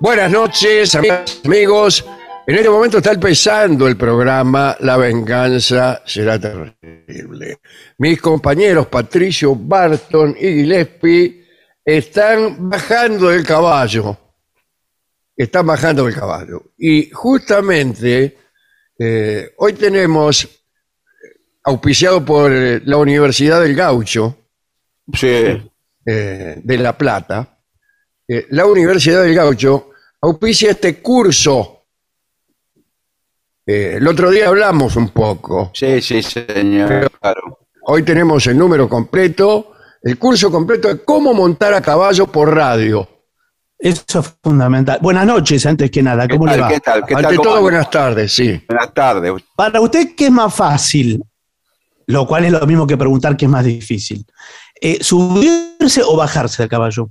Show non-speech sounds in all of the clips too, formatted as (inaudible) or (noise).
Buenas noches, amigas, amigos. En este momento está empezando el programa La venganza será terrible. Mis compañeros Patricio Barton y Gillespie están bajando del caballo. Están bajando del caballo. Y justamente eh, hoy tenemos, auspiciado por eh, la Universidad del Gaucho, eh, de La Plata, eh, la Universidad del Gaucho auspicia este curso. Eh, el otro día hablamos un poco. Sí, sí, señor. Claro. Hoy tenemos el número completo, el curso completo de cómo montar a caballo por radio. Eso es fundamental. Buenas noches, antes que nada. ¿Qué ¿Cómo le va? ¿Qué tal? ¿Qué Ante tal? ¿Cómo todo, anda? buenas tardes, sí. Buenas tardes. Para usted, ¿qué es más fácil? Lo cual es lo mismo que preguntar qué es más difícil. Eh, ¿Subirse o bajarse del caballo?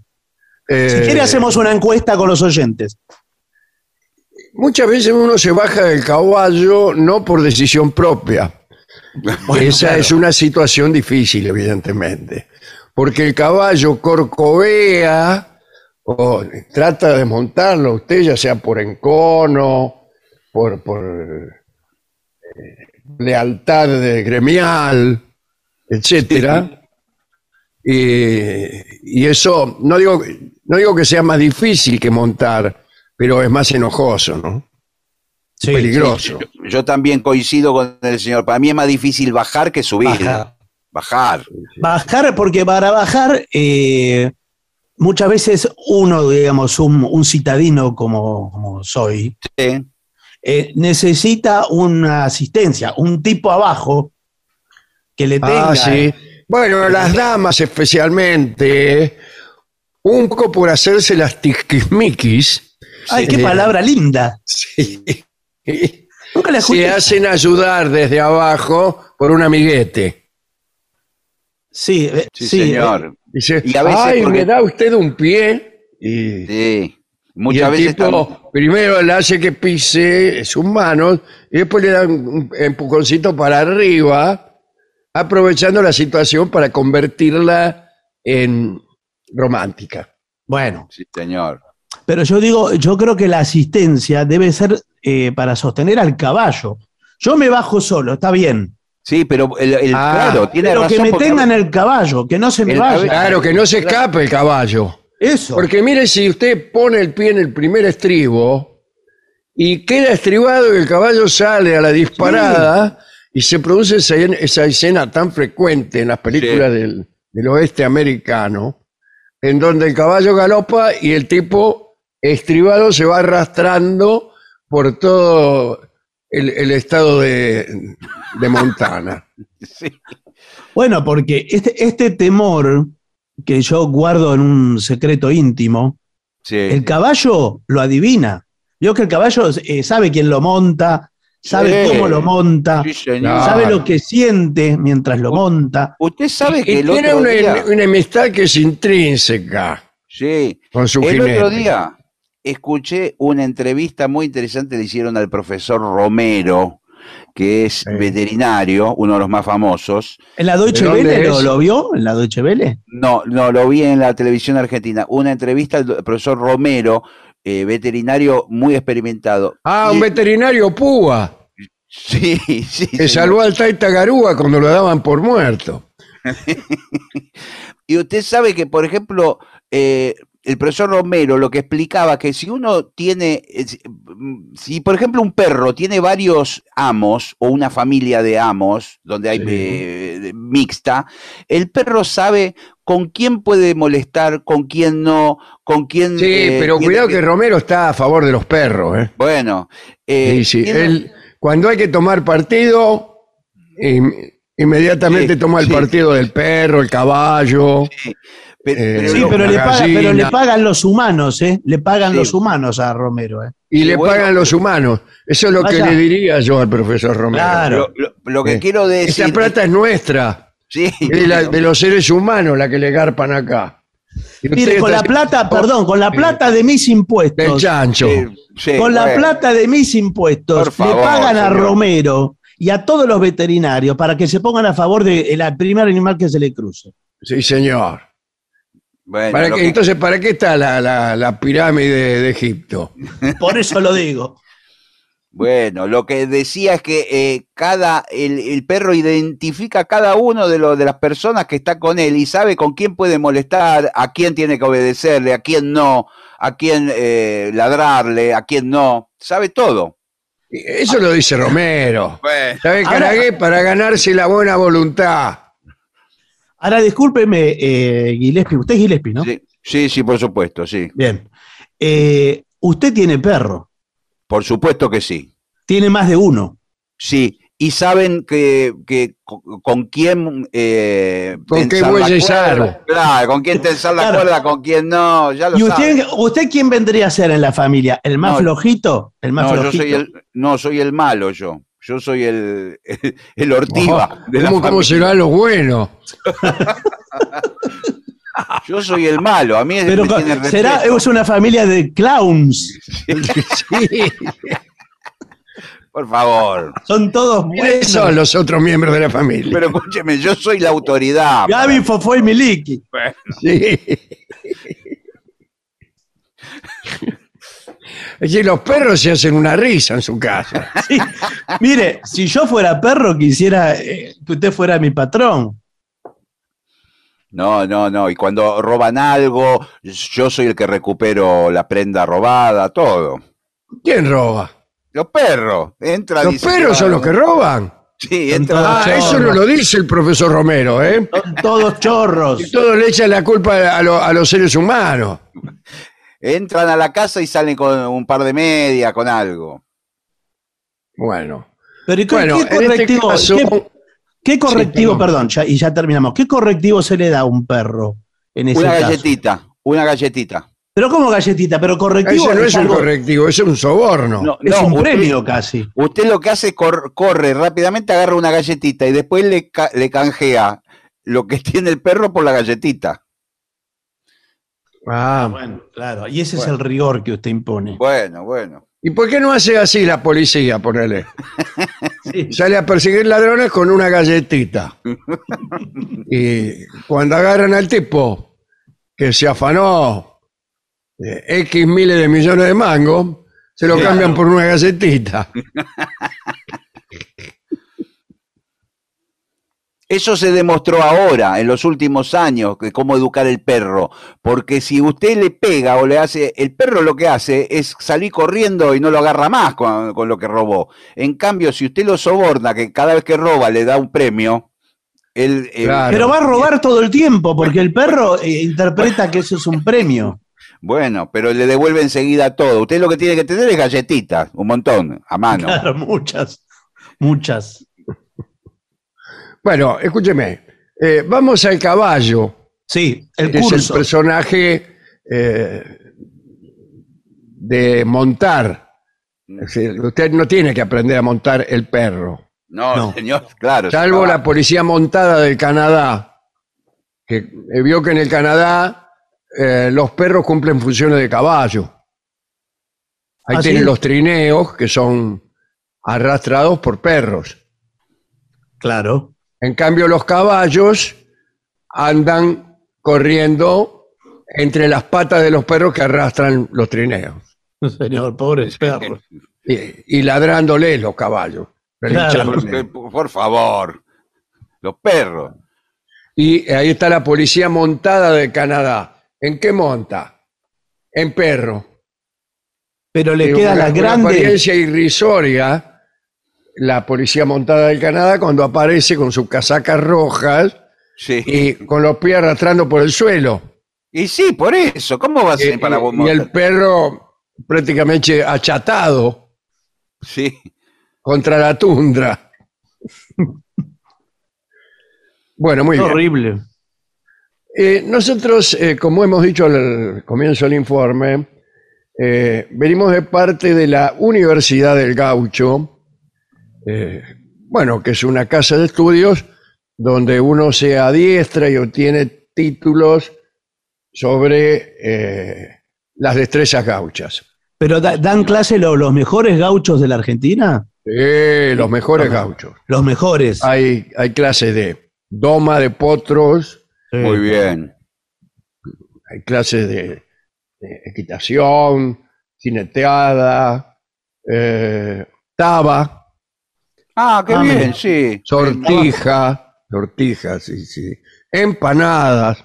Si Eh, quiere, hacemos una encuesta con los oyentes. Muchas veces uno se baja del caballo no por decisión propia. Esa claro. es una situación difícil, evidentemente. Porque el caballo corcovea o trata de montarlo usted, ya sea por encono, por, por eh, lealtad de gremial, etcétera. Y, y eso, no digo, no digo que sea más difícil que montar, pero es más enojoso, ¿no? Sí, Peligroso. Yo, yo también coincido con el señor. Para mí es más difícil bajar que subir. Bajar. Bajar. Bajar, porque para bajar, eh, muchas veces uno, digamos, un, un citadino como, como soy, Sí. eh, necesita una asistencia, un tipo abajo que le tenga. Ah, sí. Bueno, las damas especialmente, un poco por hacerse las tiquismiquis, Ay, qué Sí. palabra linda. sí, Nunca la se hacen ayudar desde abajo por un amiguete. Sí, eh, Sí, sí, señor. Dice, Y a veces ay, porque- me da usted un pie. Y, Sí. y Muchas el veces. tipo tam- primero le hace que pise sus manos y después le da un empujoncito para arriba, aprovechando la situación para convertirla en romántica. Bueno, Sí, señor. pero yo digo, yo creo que la asistencia debe ser eh, para sostener al caballo. Yo me bajo solo, está bien. Sí, pero el, el- Ah, claro, tiene Pero razón. que me porque- tengan el caballo, que no se me El- vaya. Claro, que no se escape el caballo. Eso. Porque mire, si usted pone el pie en el primer estribo y queda estribado y el caballo sale a la disparada y se produce esa, esa escena tan frecuente en las películas Sí. del, del oeste americano, en donde el caballo galopa y el tipo estribado se va arrastrando por todo el, el estado de, de Montana. (laughs) Sí. Bueno, porque este, este temor que yo guardo en un secreto íntimo, Sí. el caballo lo adivina. Yo que el caballo eh, sabe quién lo monta, sabe Sí. cómo lo monta, Sí, sabe lo que siente mientras lo monta. Usted sabe que Y el tiene otro una, día... una amistad que es intrínseca Sí. con su El jinete. otro día escuché una entrevista muy interesante le hicieron al profesor Romero, que es Sí. veterinario, uno de los más famosos. ¿En la Deutsche ¿De dónde Welle lo, lo vio? ¿En la Deutsche Welle? No, no, lo vi en la televisión argentina. Una entrevista al profesor Romero, eh, veterinario muy experimentado. Ah, Y- un veterinario púa Sí, (laughs) sí. que señor. salvó al Taita Garúa cuando lo daban por muerto. (laughs) Y usted sabe que, por ejemplo, eh, el profesor Romero lo que explicaba que si uno tiene, eh, si- mm, si por ejemplo un perro tiene varios amos o una familia de amos, donde hay Sí. eh, mixta, el perro sabe con quién puede molestar, con quién no, con quién... Sí, eh, pero cuidado que Romero está a favor de los perros. ¿eh? Bueno, eh, Sí, sí, él, cuando hay que tomar partido, inmediatamente toma el partido del perro, el caballo. Eh, Sí, pero le, paga- pero le pagan los humanos, ¿eh? Le pagan Sí. los humanos a Romero, ¿eh? Y Sí, le bueno, pagan los humanos. Eso es lo que le diría yo al profesor Romero. Claro. lo, lo- lo que Eh, quiero decir... Esa plata es nuestra, Sí, es de, la- de los seres humanos la que le garpan acá. Y Mire, con la plata, perdón, con la plata de mis Del impuestos, chancho. sí, sí, con la bueno. plata de mis impuestos, favor, le pagan a. Romero y a todos los veterinarios para que se pongan a favor del primer animal que se le cruce. Sí, señor. Bueno, ¿Para que- Entonces, ¿para qué está la, la- la pirámide de Egipto? (laughs) Por eso lo digo. Bueno, lo que decía es que eh, cada el, el perro identifica a cada uno de, los de las personas que está con él y sabe con quién puede molestar, a quién tiene que obedecerle, a quién no, a quién eh, ladrarle, a quién no. Sabe todo. Eso lo dice Romero. Bueno, ¿Sabe Ahora-? Para ganarse la buena voluntad. Ahora, discúlpeme, eh, Gillespie, usted es Gillespie, ¿no? sí, sí, sí, por supuesto, sí. Bien. Eh, usted tiene perro, Por supuesto que sí. tiene más de uno. Sí. Y saben que, que co- con quién eh, ¿Con qué bueyes? Claro, con quién tensar la Claro. cuerda, con quién no, ya lo ¿Y saben. usted, usted quién vendría a ser en la familia? ¿El más No, flojito? ¿El más no, yo flojito? soy el, no, soy el malo yo. Yo soy el, el, el ortiva (laughs) de la ¿Cómo, cómo será lo bueno? (laughs) Yo soy el malo. A mí es Pero me co- tiene será es una familia de clowns. (laughs) Sí. Por favor. Son todos ¿Quiénes son buenos. los otros miembros de la familia? Pero escúcheme, yo soy la autoridad. Gaby, Fofó y Miliki. Sí. Es decir, los perros se hacen una risa en su casa. (laughs) Sí. Mire, si yo fuera perro, quisiera eh, que usted fuera mi patrón. No, no, no. Y cuando roban algo, yo soy el que recupero la prenda robada, todo. ¿Quién roba? Los perros. Entra, Los dice, perros son "Ah, los que roban. Sí, entra. Ah, eso no lo dice el profesor Romero, ¿eh? Son todos chorros. Y todos le echan la culpa a, lo- a los seres humanos. (laughs) Entran a la casa y salen con un par de medias, con algo. Bueno. Pero ¿y qué, Bueno, qué en este correctivo? caso... qué- qué correctivo, perdón. perdón, ya- y ya terminamos. ¿Qué correctivo se le da a un perro en ese Una caso? galletita, una galletita. Pero como galletita, pero correctivo Ese no es un algo- correctivo, ese es un soborno. No, es no, un usted- premio casi. Usted lo que hace es cor- corre rápidamente, agarra una galletita y después le, ca- le canjea lo que (laughs) tiene el perro por la galletita. Ah, Bueno, claro. Y ese es el rigor que usted impone. Bueno, bueno. ¿Y por qué no hace así la policía, ponele? (laughs) Sí. Sale a perseguir ladrones con una galletita. (laughs) Y cuando agarran al tipo que se afanó eh, X miles de millones de mangos, se lo Claro. cambian por una galletita. (laughs) Eso se demostró ahora, en los últimos años, que cómo educar el perro. Porque si usted le pega o le hace, el perro lo que hace es salir corriendo y no lo agarra más con, con lo que robó. En cambio, si usted lo soborna, que cada vez que roba le da un premio, él, eh, Claro. Pero va a robar todo el tiempo, porque el perro eh, interpreta que eso es un premio. bueno, pero le devuelve enseguida todo. Usted lo que tiene que tener es galletitas, un montón, a mano. Claro, muchas, muchas. Bueno, escúcheme. eh, vamos al caballo, Sí, el que es el curso. personaje eh, de montar. Es decir, usted no tiene que aprender a montar el perro. No, No. señor, claro. Salvo la policía montada del Canadá, que eh, vio que en el Canadá eh, los perros cumplen funciones de caballo. Ahí ¿Ah, tienen sí? los trineos que son arrastrados por perros. Claro. En cambio, los caballos andan corriendo entre las patas de los perros que arrastran los trineos (laughs) Señor, pobre perro. y, y ladrándoles los caballos. Claro. Por, favor. Los perros. Y ahí está la policía montada de Canadá. ¿En qué monta? En perro. Pero le queda la con grande. apariencia irrisoria, la policía montada del Canadá cuando aparece con sus casacas rojas Sí. y con los pies arrastrando por el suelo. Y sí, por eso. ¿Cómo va a ser Eh, para vos? y el perro prácticamente achatado Sí. contra la tundra. Bueno, muy bien. horrible. Eh, nosotros, eh, como hemos dicho al comienzo del informe, eh, venimos de parte de la Universidad del Gaucho, eh, bueno, que es una casa de estudios donde uno se adiestra y obtiene títulos sobre eh, las destrezas gauchas. Pero da- dan clase lo- los mejores gauchos de la Argentina. Eh, los mejores gauchos. Los mejores. Hay, hay clases de doma de potros, Muy bien. hay clases de, de equitación, jineteada, eh, taba, Ah, qué Ah, bien, mira. sí. sortija, sortijas, sí, sí, empanadas,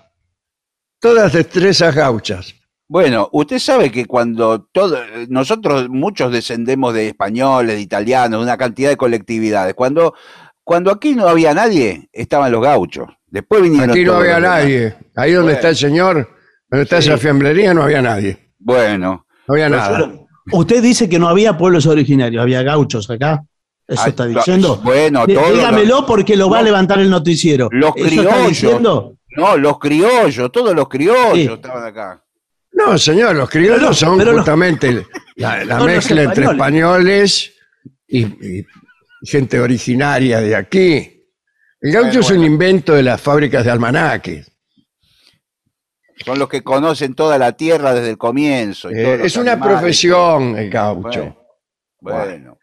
todas destrezas gauchas. Bueno, usted sabe que cuando todo, nosotros muchos descendemos de españoles, de italianos, de una cantidad de colectividades. Cuando, cuando aquí no había nadie, estaban los gauchos. Después vinieron. Aquí no todos había demás. nadie. Ahí donde Bueno. está el señor, donde está Sí. esa fiambrería, no había nadie. Bueno, No había nada. Usted dice que no había pueblos originarios, había gauchos acá. ¿Eso Ay, está diciendo? bueno, Dígamelo porque lo va a levantar el noticiero. los ¿Eso está criollos. no, los criollos, todos los criollos Sí. estaban acá. No, señor, los criollos no, son pero no. justamente la, mezcla entre españoles. y, y gente originaria de aquí. El gaucho Bueno, es un bueno. invento de las fábricas de almanaques. Son los que conocen toda la tierra desde el comienzo. y Eh, es una profesión el gaucho. Bueno, bueno.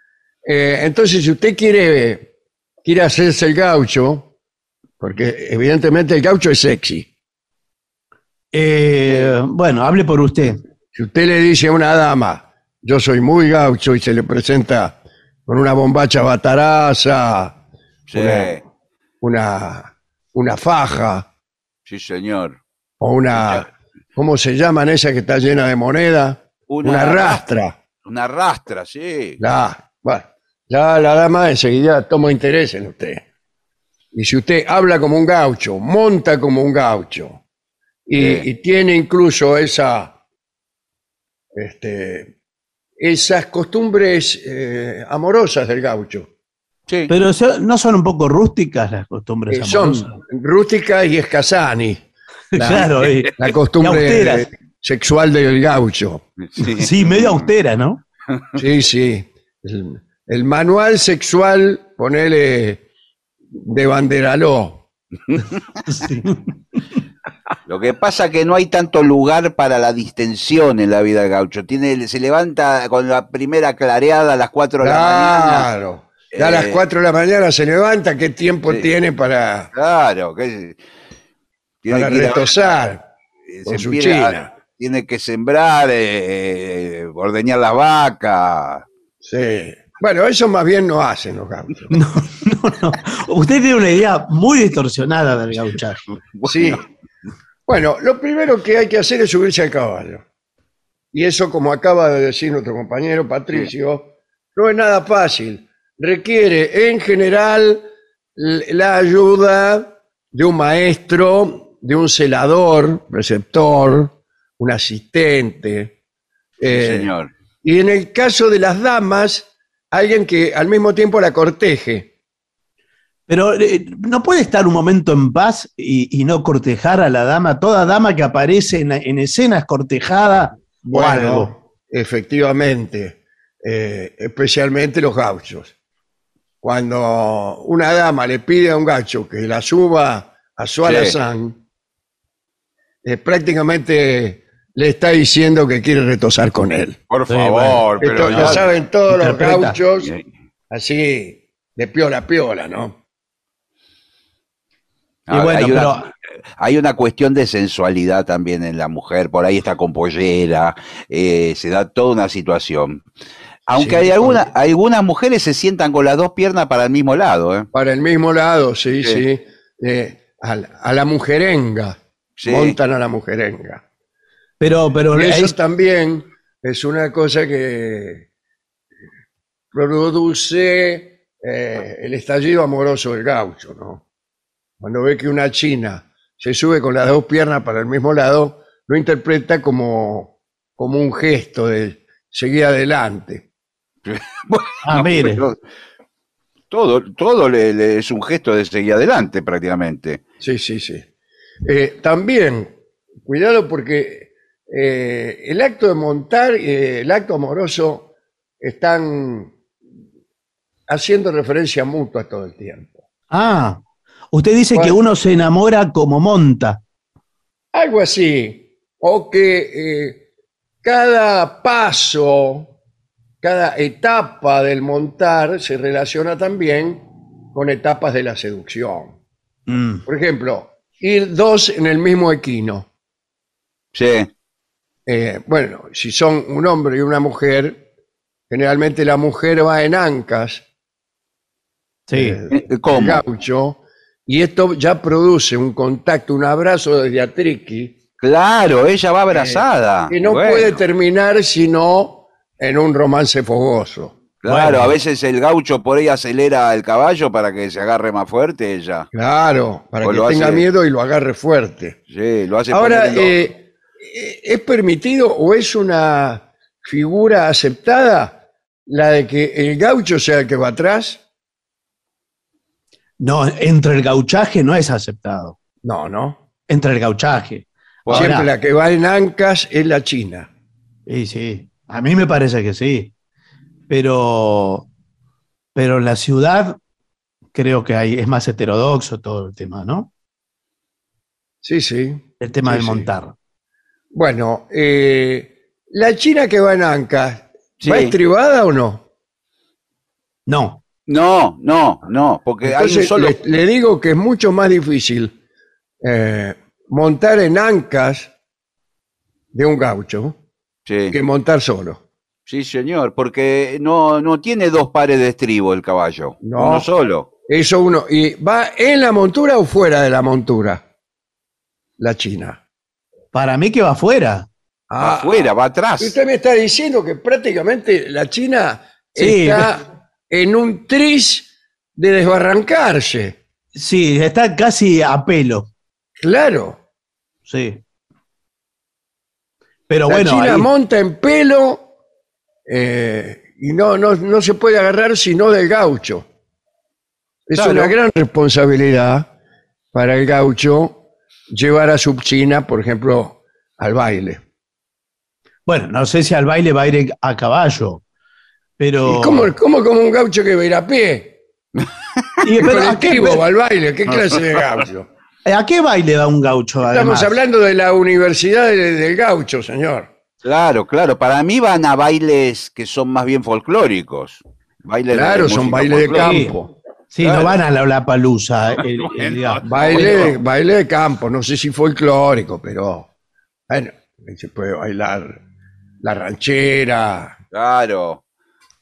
Eh, entonces, si usted quiere, quiere hacerse el gaucho, porque evidentemente el gaucho es sexy. Eh, bueno, hable por usted. Si usted le dice a una dama, yo soy muy gaucho y se le presenta con una bombacha bataraza, Sí, Una- una, una faja sí, señor. o una, ¿cómo se llaman esas que está llena de moneda? Una, rastra. Una rastra, sí. Ya, bueno, ya la dama enseguida toma interés en usted. Y si usted habla como un gaucho, monta como un gaucho, y, Sí. y tiene incluso esa, este, esas costumbres eh, amorosas del gaucho, Sí. Pero so- no son un poco rústicas las costumbres que son amorosas? rústicas y escasani, (laughs) la- claro, y- la costumbre sexual del gaucho. sí. sí, medio austera, ¿no? Sí, sí. El, el manual sexual, ponele de banderaló. (laughs) Sí. Lo que pasa es que no hay tanto lugar para la distensión en la vida del gaucho. Tiene, se levanta con la primera clareada a las 4 de la mañana. Claro. Ya a las Eh, 4 de la mañana se levanta, ¿qué tiempo Sí. tiene para, Claro, que tiene para que a- retosar eh, con se su china? tiene que sembrar, eh, ordeñar las vacas. Sí. Bueno, eso más bien no hacen los gauchos. (laughs) No, no, no. Usted tiene una idea muy distorsionada del gauchaje. (laughs) Sí. Bueno, lo primero que hay que hacer es subirse al caballo. Y eso, como acaba de decir nuestro compañero Patricio, no es nada fácil. Requiere, en general, la ayuda de un maestro, de un celador, preceptor, un asistente. Sí, eh, señor. y en el caso de las damas, alguien que al mismo tiempo la corteje. Pero eh, no puede estar un momento en paz y, y no cortejar a la dama. Toda dama que aparece en, en escena es cortejada o algo. efectivamente, eh, especialmente los gauchos. Cuando una dama le pide a un gaucho que la suba a su Sí. alazán, eh, prácticamente le está diciendo que quiere retosar con él. Por Sí, favor, Esto pero lo ya- saben todos los interpreta. gauchos, así de piola a piola, ¿no? Y Ah, bueno, hay, una, pero hay una cuestión de sensualidad también en la mujer, por ahí está con pollera, eh, se da toda una situación. Aunque Sí, hay alguna, algunas mujeres se sientan con las dos piernas para el mismo lado, ¿eh? Para el mismo lado, sí, Sí. sí. eh, a, la- a la mujerenga. Sí. Montan a la mujerenga. Pero, pero Y eso es- también es una cosa que produce eh, el estallido amoroso del gaucho, ¿no? Cuando ve que una china se sube con las dos piernas para el mismo lado, lo interpreta como, como un gesto de seguir adelante. (laughs) ah, mire. Todo todo le- le es un gesto de seguir adelante prácticamente. Sí, sí, sí. Eh, también, cuidado porque eh, el acto de montar y el acto amoroso están haciendo referencia mutua todo el tiempo. Ah, usted dice que uno se enamora como monta. Algo así. O que eh, cada paso, cada etapa del montar se relaciona también con etapas de la seducción. Mm. Por ejemplo, ir dos en el mismo equino. Sí, Eh, bueno, si son un hombre y una mujer, generalmente la mujer va en ancas, Sí. eh, Eh, el ¿Cómo? gaucho, y esto ya produce un contacto, un abrazo desde atriqui, Claro, ella va abrazada. que no Bueno, puede terminar sino en un romance fogoso. Claro, Bueno. a veces el gaucho por ahí acelera el caballo para que se agarre más fuerte ella. Claro, para O que lo tenga hace- miedo y lo agarre fuerte. Sí, lo hace Ahora, eh, eh, ¿es permitido o es una figura aceptada la de que el gaucho sea el que va atrás? No, entre el gauchaje no es aceptado. No, no. Entre el gauchaje. Siempre la que va en ancas es la china. Sí, sí. A mí me parece que sí. Pero, pero en la ciudad creo que hay, es más heterodoxo todo el tema, ¿no? Sí, sí. El tema Sí, del montar. Bueno, eh, la china que va en ancas, ¿va estribada o no? No. No, no, no, porque hay un Entonces, solo. le, le digo que es mucho más difícil eh, montar en ancas de un gaucho Sí, que montar solo. sí, señor, porque no, no tiene dos pares de estribo el caballo, No. uno solo. Eso uno. ¿Y va en la montura o fuera de la montura? La china. Para mí que va afuera. Ah, Va afuera, va atrás. Usted me está diciendo que prácticamente la China Sí, está en un tris de desbarrancarse. Sí, está casi a pelo. Claro. Sí. Pero la bueno, China ahí- monta en pelo eh, y no, no, no se puede agarrar sino del gaucho. Es Claro. una gran responsabilidad para el gaucho llevar a su China, por ejemplo, al baile. bueno, no sé si al baile va a ir a caballo. Pero. ¿Y cómo, cómo como un gaucho que va a ir a pie? (laughs) Y, ¿Qué pero, ¿a, qué, colectivo va al baile? ¿Qué clase de (laughs) gaucho? a qué baile va un gaucho? Estamos hablando de la Universidad de- del Gaucho, señor. Claro, claro, para mí van a bailes que son más bien folclóricos. Bailes de Claro, son bailes de campo. Sí, Claro. no van a la, la palusa. (laughs) Baile, baile de campo, no sé si folclórico, pero bueno, se puede bailar la ranchera, Claro.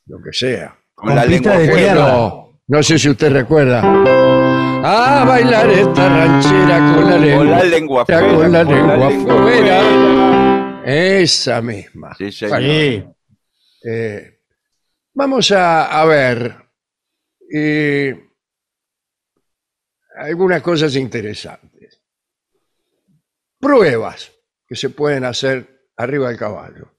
lo que sea. Con la Con lengua de tierra. No, sé si usted recuerda. A bailar esta ranchera con la lengua. Con la lengua la con la lengua lengua afuera. Esa misma. Sí, señor. Sí. Eh, vamos a, a ver eh, algunas cosas interesantes. Pruebas que se pueden hacer arriba del caballo.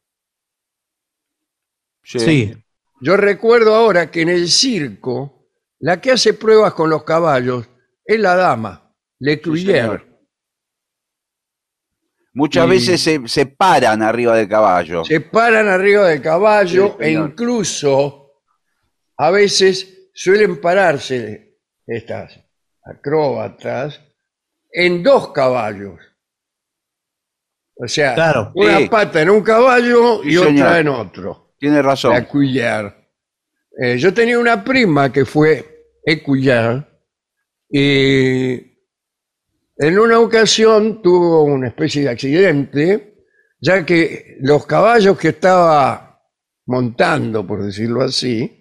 Sí. Sí. Yo recuerdo ahora que en el circo, la que hace pruebas con los caballos es la dama, Le Cruyere. señor. Muchas Y- veces se, se paran arriba del caballo. Se paran arriba del caballo Sí, e incluso a veces suelen pararse estas acróbatas en dos caballos. O sea, Claro. una Sí. pata en un caballo y Sí, otra señor. en otro. Tiene razón. La. Eh, yo tenía una prima que fue Ecuillar y en una ocasión tuvo una especie de accidente, ya que los caballos que estaba montando, por decirlo así,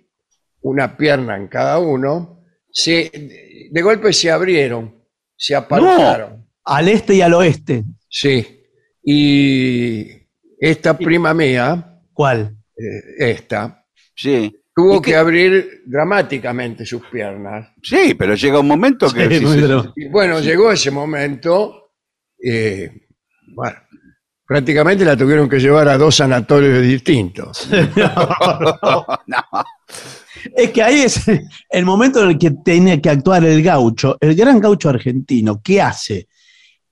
una pierna en cada uno, se, de golpe se abrieron, se apartaron. Al este y al oeste. Sí. Y esta prima mía, ¿Cuál? eh, esta, Sí. tuvo ¿Y que abrir dramáticamente sus piernas. Sí, pero llega un momento que. Sí, sí, sí, bueno, llegó ese momento, eh, bueno, prácticamente la tuvieron que llevar a dos sanatorios distintos. (laughs) No. Es que ahí es el momento en el que tiene que actuar el gaucho, el gran gaucho argentino. ¿Qué hace?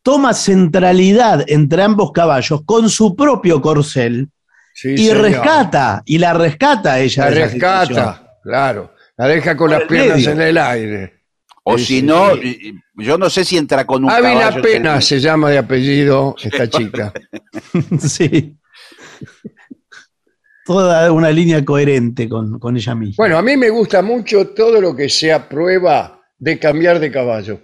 Toma centralidad entre ambos caballos con su propio corcel Sí, y señor. rescata, y la rescata a ella. La situación. rescata, claro. La deja con Por las piernas medio. en el aire. O Sí, si sí, no, sí. yo no sé si entra con un Ávila caballo. Pena se llama de apellido esta chica. (laughs) (laughs) sí. Toda una línea coherente con, con ella misma. Bueno, a mí me gusta mucho todo lo que sea prueba de cambiar de caballo.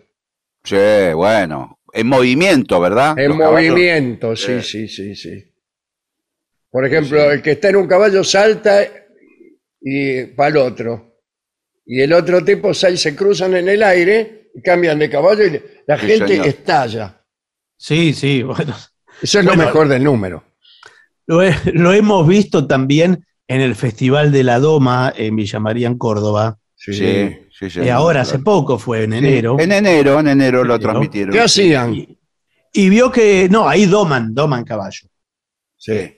Sí, bueno. En movimiento, ¿verdad? En Los caballos- movimiento, sí, Sí. sí, sí, sí. Por ejemplo, el que está en un caballo salta y para el otro. Y el otro tipo se cruzan en el aire y cambian de caballo y la Sí, gente señor. estalla. Sí, sí, (laughs) bueno. Eso es Bueno, lo mejor del número. Lo, he- lo hemos visto también en el Festival de la Doma en Villa María, en Córdoba. Sí. Sí, sí, sí. Y ahora, hace poco fue, en Sí, enero. En enero, en enero lo Enero. transmitieron. ¿Qué hacían? Y, y vio que, no, ahí doman, doman caballo. Sí.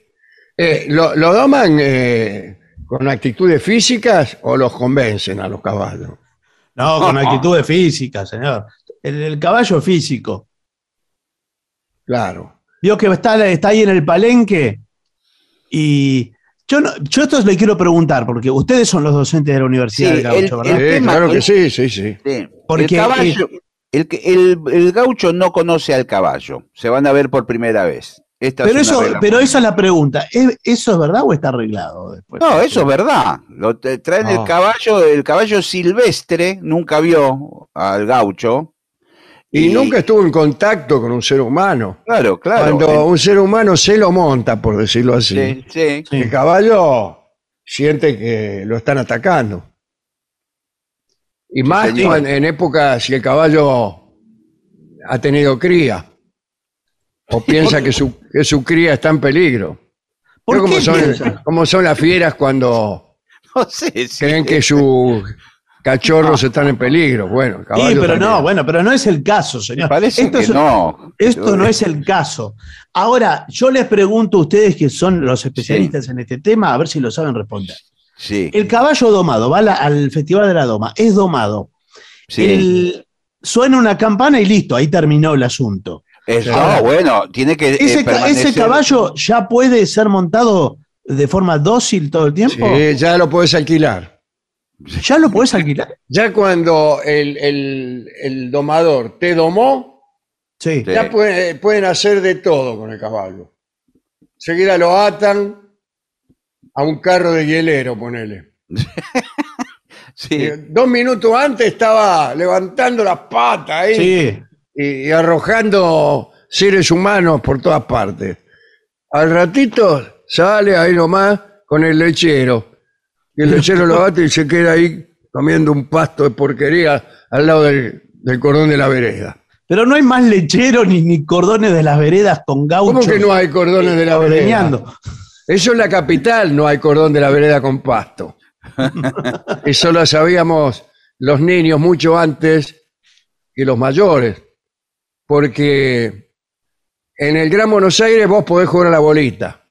Eh, ¿lo, lo doman eh, con actitudes físicas o los convencen a los caballos? No, con actitudes físicas, señor. El, el caballo físico. Claro. Vio que está, está ahí en el palenque y yo, no, yo esto le quiero preguntar, porque ustedes son los docentes de la Universidad Sí, del Gaucho, el- ¿verdad? el- Sí, tema- claro que el- sí, sí, sí. Sí. Porque, el caballo, el, el, el gaucho no conoce al caballo. Se van a ver por primera vez. Esta pero es eso, pero esa es la pregunta. ¿Es- ¿Eso es verdad o está arreglado después? No, eso es verdad. Lo traen Ah. el caballo, el caballo silvestre, nunca vio al gaucho. Y, nunca estuvo en contacto con un ser humano. Claro, claro. Cuando un ser humano se lo monta, por decirlo así, Sí, sí. Sí. el caballo siente que lo están atacando. Y más en, en épocas si el caballo ha tenido cría o piensa que su, que su cría está en peligro. ¿Por qué cómo son, cómo son las fieras cuando (laughs) No sé si- creen que sus cachorros están en peligro. Bueno, Sí, pero no, bueno, pero no es el caso, señor. Parece esto que es- no. Esto no es el caso. Ahora, yo les pregunto a ustedes que son los especialistas en este tema, a ver si lo saben responder. Sí, El caballo domado va la- al Festival de la Doma, es domado. sí. El- suena una campana y listo, ahí terminó el asunto. Es- Ahora, no, bueno, tiene que. eh, Ese, ca- permanecer- ese caballo ya puede ser montado de forma dócil todo el tiempo. Sí, ya lo puedes alquilar. ¿Ya lo puedes alquilar? Ya cuando el, el- el domador te domó, Sí. Sí. ya puede- pueden hacer de todo con el caballo. Seguida lo atan a un carro de hielero, ponele. (laughs) Sí. Y dos minutos antes estaba levantando las patas ahí Sí. Y, arrojando seres humanos por todas partes. Al ratito sale ahí nomás con el lechero. Y el lechero lo bate y se queda ahí comiendo un pasto de porquería al lado del, del cordón de la vereda. Pero no hay más lechero ni, ni cordones de las veredas con gauchos. ¿Cómo que no hay cordones de la vereda? Eso en la capital no hay cordón de la vereda con pasto. (laughs) Eso lo sabíamos los niños mucho antes que los mayores. Porque en el Gran Buenos Aires vos podés jugar a la bolita.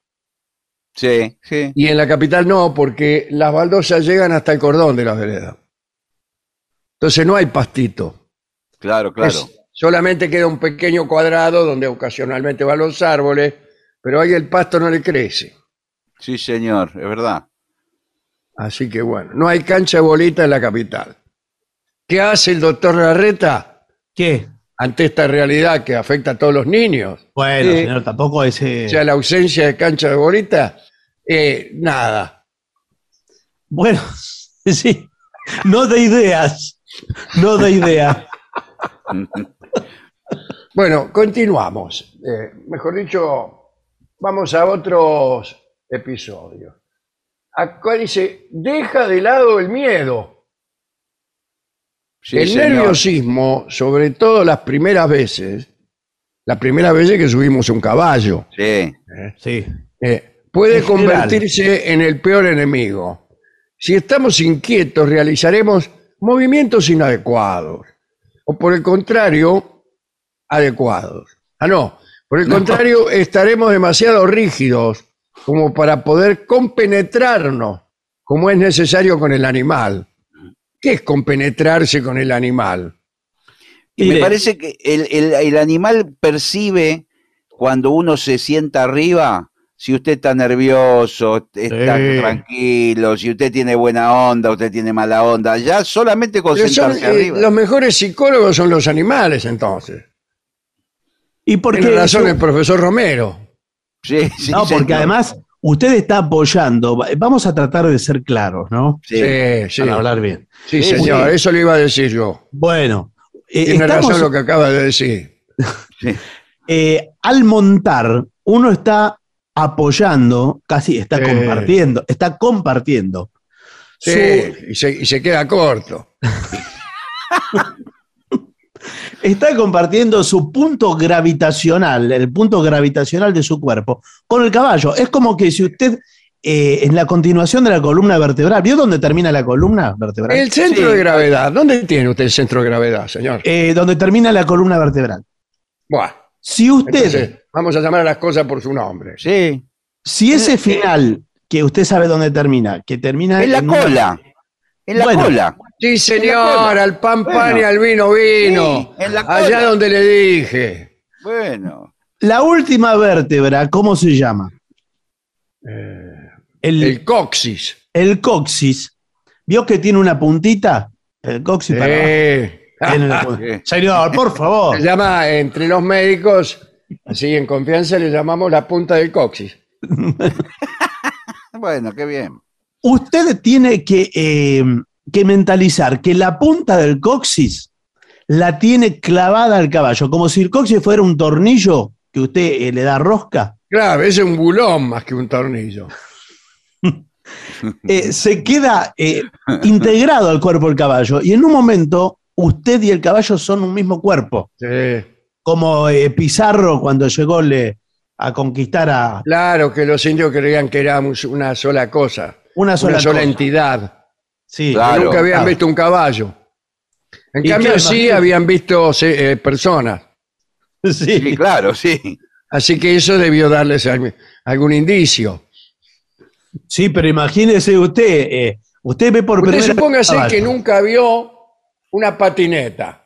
Sí, sí. Y en la capital no, porque las baldosas llegan hasta el cordón de la vereda. Entonces no hay pastito. Claro, claro. Es- solamente queda un pequeño cuadrado donde ocasionalmente van los árboles, pero ahí el pasto no le crece. Sí, señor, es verdad. Así que bueno, no hay cancha de bolita en la capital. ¿Qué hace el doctor Larreta ¿Qué? Ante esta realidad que afecta a todos los niños? Bueno, Sí. señor, tampoco ese. O sea, la ausencia de cancha de bolita, eh, nada. Bueno, (laughs) sí. No de ideas. No de ideas. (laughs) Bueno, continuamos. Eh, mejor dicho, vamos a otros episodios. Acá dice, deja de lado el miedo. Sí, el señor. nerviosismo, sobre todo las primeras veces, las primeras veces que subimos un caballo, Sí. Sí. eh, puede En general. convertirse en el peor enemigo. Si estamos inquietos, realizaremos movimientos inadecuados. O por el contrario, adecuados. Ah, no. Por el contrario, estaremos demasiado rígidos como para poder compenetrarnos como es necesario con el animal. ¿Qué es compenetrarse con el animal? Y me parece que el, el- el animal percibe cuando uno se sienta arriba, si usted está nervioso, está Sí. tranquilo, si usted tiene buena onda, usted tiene mala onda, ya solamente con son, sentarse eh, arriba. los mejores psicólogos son los animales, entonces. Y porque. Tiene razón eso- el profesor Romero. Sí, sí, no, porque señor. además usted está apoyando. Vamos a tratar de ser claros, ¿no? Sí. Sí, sí. Para hablar bien. Sí, señor, eso le iba a decir yo. Bueno, eh, Tiene estamos, razón lo que acaba de decir. (laughs) eh, al montar, uno está apoyando, casi está Sí. compartiendo, está compartiendo. Sí, su- y, se, y se queda corto. (laughs) está compartiendo su punto gravitacional, el punto gravitacional de su cuerpo, con el caballo. Es como que si usted, eh, en la continuación de la columna vertebral, ¿vio dónde termina la columna vertebral? El centro Sí. de gravedad. ¿Dónde tiene usted el centro de gravedad, señor? Eh, donde termina la columna vertebral. Buah, Si usted, entonces, vamos a llamar a las cosas por su nombre. Sí. si ese final, que usted sabe dónde termina, que termina En la en una- cola. En la Bueno. cola. Sí, señor, al pan pan Bueno. y al vino vino. Sí, en la Allá donde le dije. Bueno. La última vértebra, ¿cómo se llama? El, El coxis. el coxis. ¿Vio que tiene una puntita? El coxis para abajo. Eh. (laughs) Señor, por favor. Se llama entre los médicos, así en confianza le llamamos la punta del coxis. (laughs) Bueno, qué bien. Usted tiene que, eh, que mentalizar que la punta del coxis la tiene clavada al caballo, como si el coxis fuera un tornillo que usted eh, le da rosca. Claro, ese es un bulón más que un tornillo. (laughs) Eh, se queda eh, integrado al cuerpo del caballo y en un momento usted y el caballo son un mismo cuerpo, Sí. como Pizarro cuando llegó le- a conquistar a Claro que los indios creían que éramos una sola cosa, una sola, una sola cosa. entidad. Sí, Claro. Nunca habían claro. visto un caballo. En Y cambio, sí habían visto eh, personas. (laughs) Sí. Sí, claro, sí. Así que eso debió darles algún, algún indicio. Sí, pero imagínese usted, eh, usted ve por Usted primera vez supóngase que nunca vio una patineta.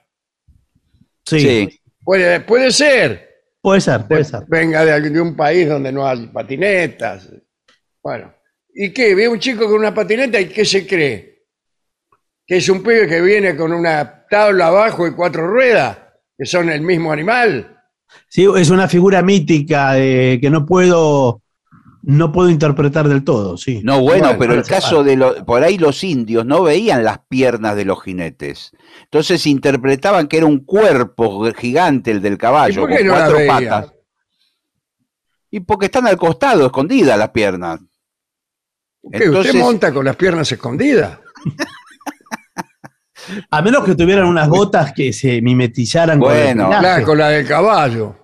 Sí, Sí. Puede, puede ser. puede ser, puede ser. Venga de, de un país donde no hay patinetas. Bueno. ¿Y qué? Ve un chico con una patineta y ¿qué se cree? Que es un pibe que viene con una tabla abajo y cuatro ruedas, que son el mismo animal. Sí, es una figura mítica que no puedo, no puedo interpretar del todo, sí. No, bueno, Bueno, pero el caso de los, por ahí los indios no veían las piernas de los jinetes. Entonces interpretaban que era un cuerpo gigante el del ¿Y caballo, por qué con no cuatro patas. Y porque están al costado, escondidas las piernas. ¿Qué, Entonces, ¿Usted monta con las piernas escondidas? (laughs) A menos que tuvieran unas botas que se mimetizaran con el Bueno. Claro, con la del caballo.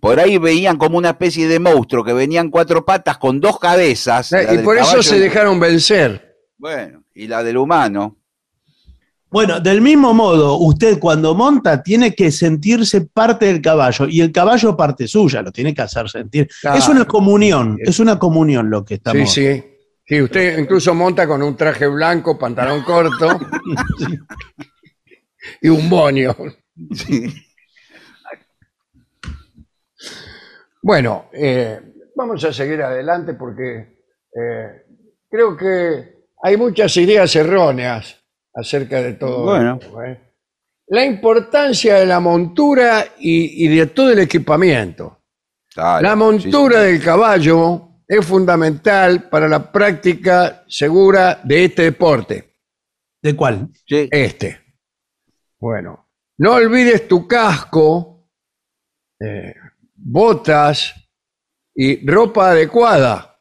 por ahí veían como una especie de monstruo que venían cuatro patas con dos cabezas. Eh, y por eso se dejaron vencer. Bueno, y la del humano. Bueno, del mismo modo, usted cuando monta tiene que sentirse parte del caballo y el caballo parte suya, lo tiene que hacer sentir. Claro. Es una comunión, es una comunión lo que estamos. sí. Sí, usted incluso monta con un traje blanco, pantalón corto (laughs) y un moño. Sí. Bueno, eh, vamos a seguir adelante porque eh, creo que hay muchas ideas erróneas acerca de todo Bueno. esto, ¿eh? La importancia de la montura y, y de todo el equipamiento. Claro, La sí, montura sí. del caballo es fundamental para la práctica segura de este deporte. ¿De cuál? Sí, Este. Bueno, no olvides tu casco, eh, botas y ropa adecuada.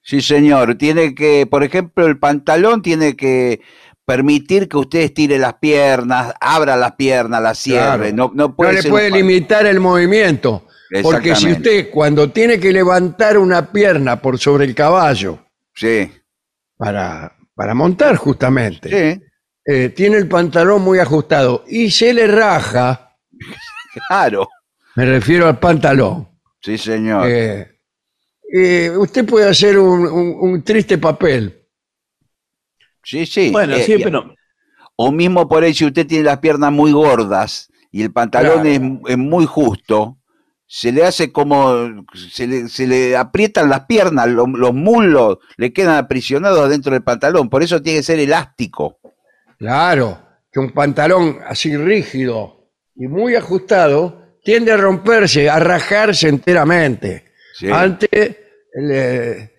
sí, señor. Tiene que, por ejemplo, el pantalón tiene que permitir que usted estire las piernas, abra las piernas, las cierre. Claro. No, no le ser puede limitar el movimiento. Porque si usted cuando tiene que levantar una pierna por sobre el caballo Sí, para, para montar justamente, sí, eh, tiene el pantalón muy ajustado y se le raja, claro. me refiero al pantalón, Sí, señor. eh, eh, usted puede hacer un, un- un triste papel. sí, sí. Bueno, Eh, sí, y- pero O mismo por ahí, si usted tiene las piernas muy gordas y el pantalón Claro. es, es muy justo, se le hace como, se le, se le aprietan las piernas, lo- los muslos le quedan aprisionados dentro del pantalón, por eso tiene que ser elástico. Claro, que un pantalón así rígido y muy ajustado tiende a romperse, a rajarse enteramente Sí. ante eh,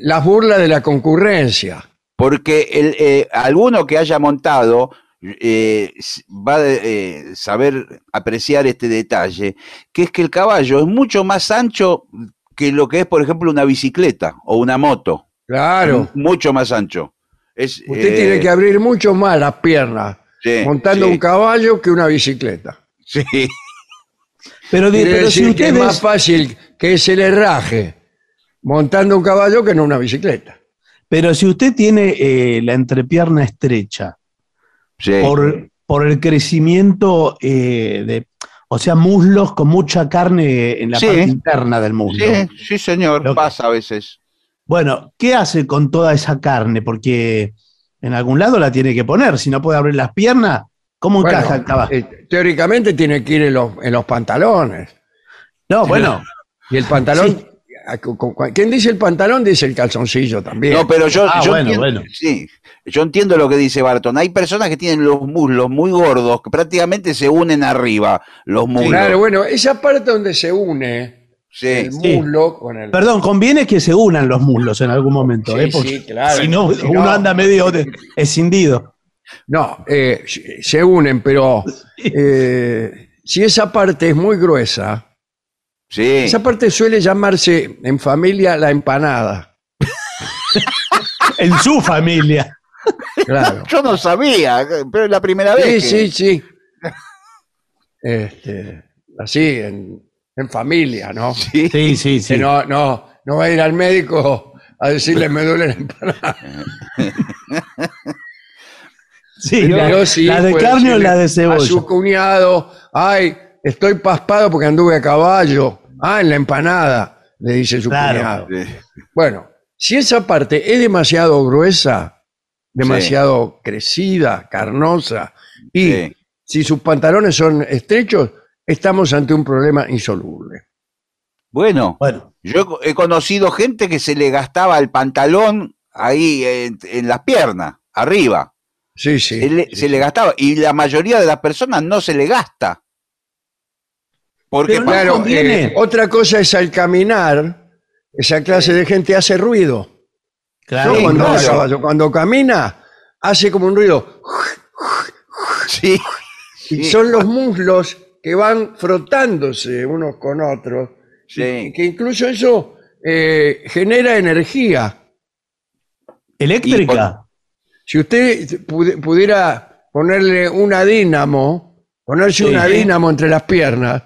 las burlas de la concurrencia. Porque el, eh, alguno que haya montado eh, va a eh, saber apreciar este detalle, que es que el caballo es mucho más ancho que lo que es, por ejemplo, una bicicleta o una moto. Claro, Mucho más ancho. Es, usted eh, tiene que abrir mucho más las piernas sí, montando sí, un caballo que una bicicleta. sí. pero, pero si decir que es más ustedes, fácil que se le raje montando un caballo que en una bicicleta. pero si usted tiene eh, la entrepierna estrecha sí. por, por el crecimiento eh, de, o sea, muslos con mucha carne en la Sí. parte interna del muslo. Sí, sí, señor, que- pasa a veces. Bueno, ¿qué hace con toda esa carne? Porque en algún lado la tiene que poner. Si no puede abrir las piernas, ¿cómo Bueno, encaja el caballo? eh, teóricamente tiene que ir en los, en los pantalones. no, bueno, Y el pantalón, ¿quién dice el pantalón? Dice el calzoncillo también. No, pero yo, Ah, yo bueno, entiendo, bueno. sí, yo entiendo lo que dice Barton. Hay personas que tienen los muslos muy gordos, que prácticamente se unen arriba, los muslos. Claro, bueno, esa parte donde se une Sí, el sí. muslo con el... perdón, conviene que se unan los muslos en algún momento, Sí, ¿eh? Porque sí, claro. si no, Si uno no- anda medio de- escindido. No, eh, se se unen, pero eh, si esa parte es muy gruesa, sí. esa parte suele llamarse en familia la empanada. (laughs) En su familia. Claro. Yo no sabía, pero es la primera vez. Sí, que- sí, sí. Este, así, en, en familia, ¿no? sí. Sí, sí, sí. No, no, no va a ir al médico a decirle me duele la empanada. Sí, Pero la, sí la de carne o la de A su cebolla. cuñado, ay, estoy paspado porque anduve a caballo. Ah, en la empanada, le dice su Claro. cuñado. Bueno, si esa parte es demasiado gruesa, demasiado crecida, carnosa, y Sí. si sus pantalones son estrechos, estamos ante un problema insoluble. Bueno, Bueno, yo he conocido gente que se le gastaba el pantalón ahí en, en las piernas, arriba. Sí, sí. se, le, sí, se sí. le gastaba. Y la mayoría de las personas no se le gasta. Porque Pero no Claro, conviene. eh, otra cosa es al caminar, esa clase de gente hace ruido. claro. Cuando, claro. anda a caballo, cuando camina, hace como un ruido. sí, Y sí, son los muslos que van frotándose unos con otros. sí. Que incluso eso eh, genera energía. ¿Eléctrica? Si usted pudi- pudiera ponerle una dínamo, ponerse Sí. una dínamo entre las piernas,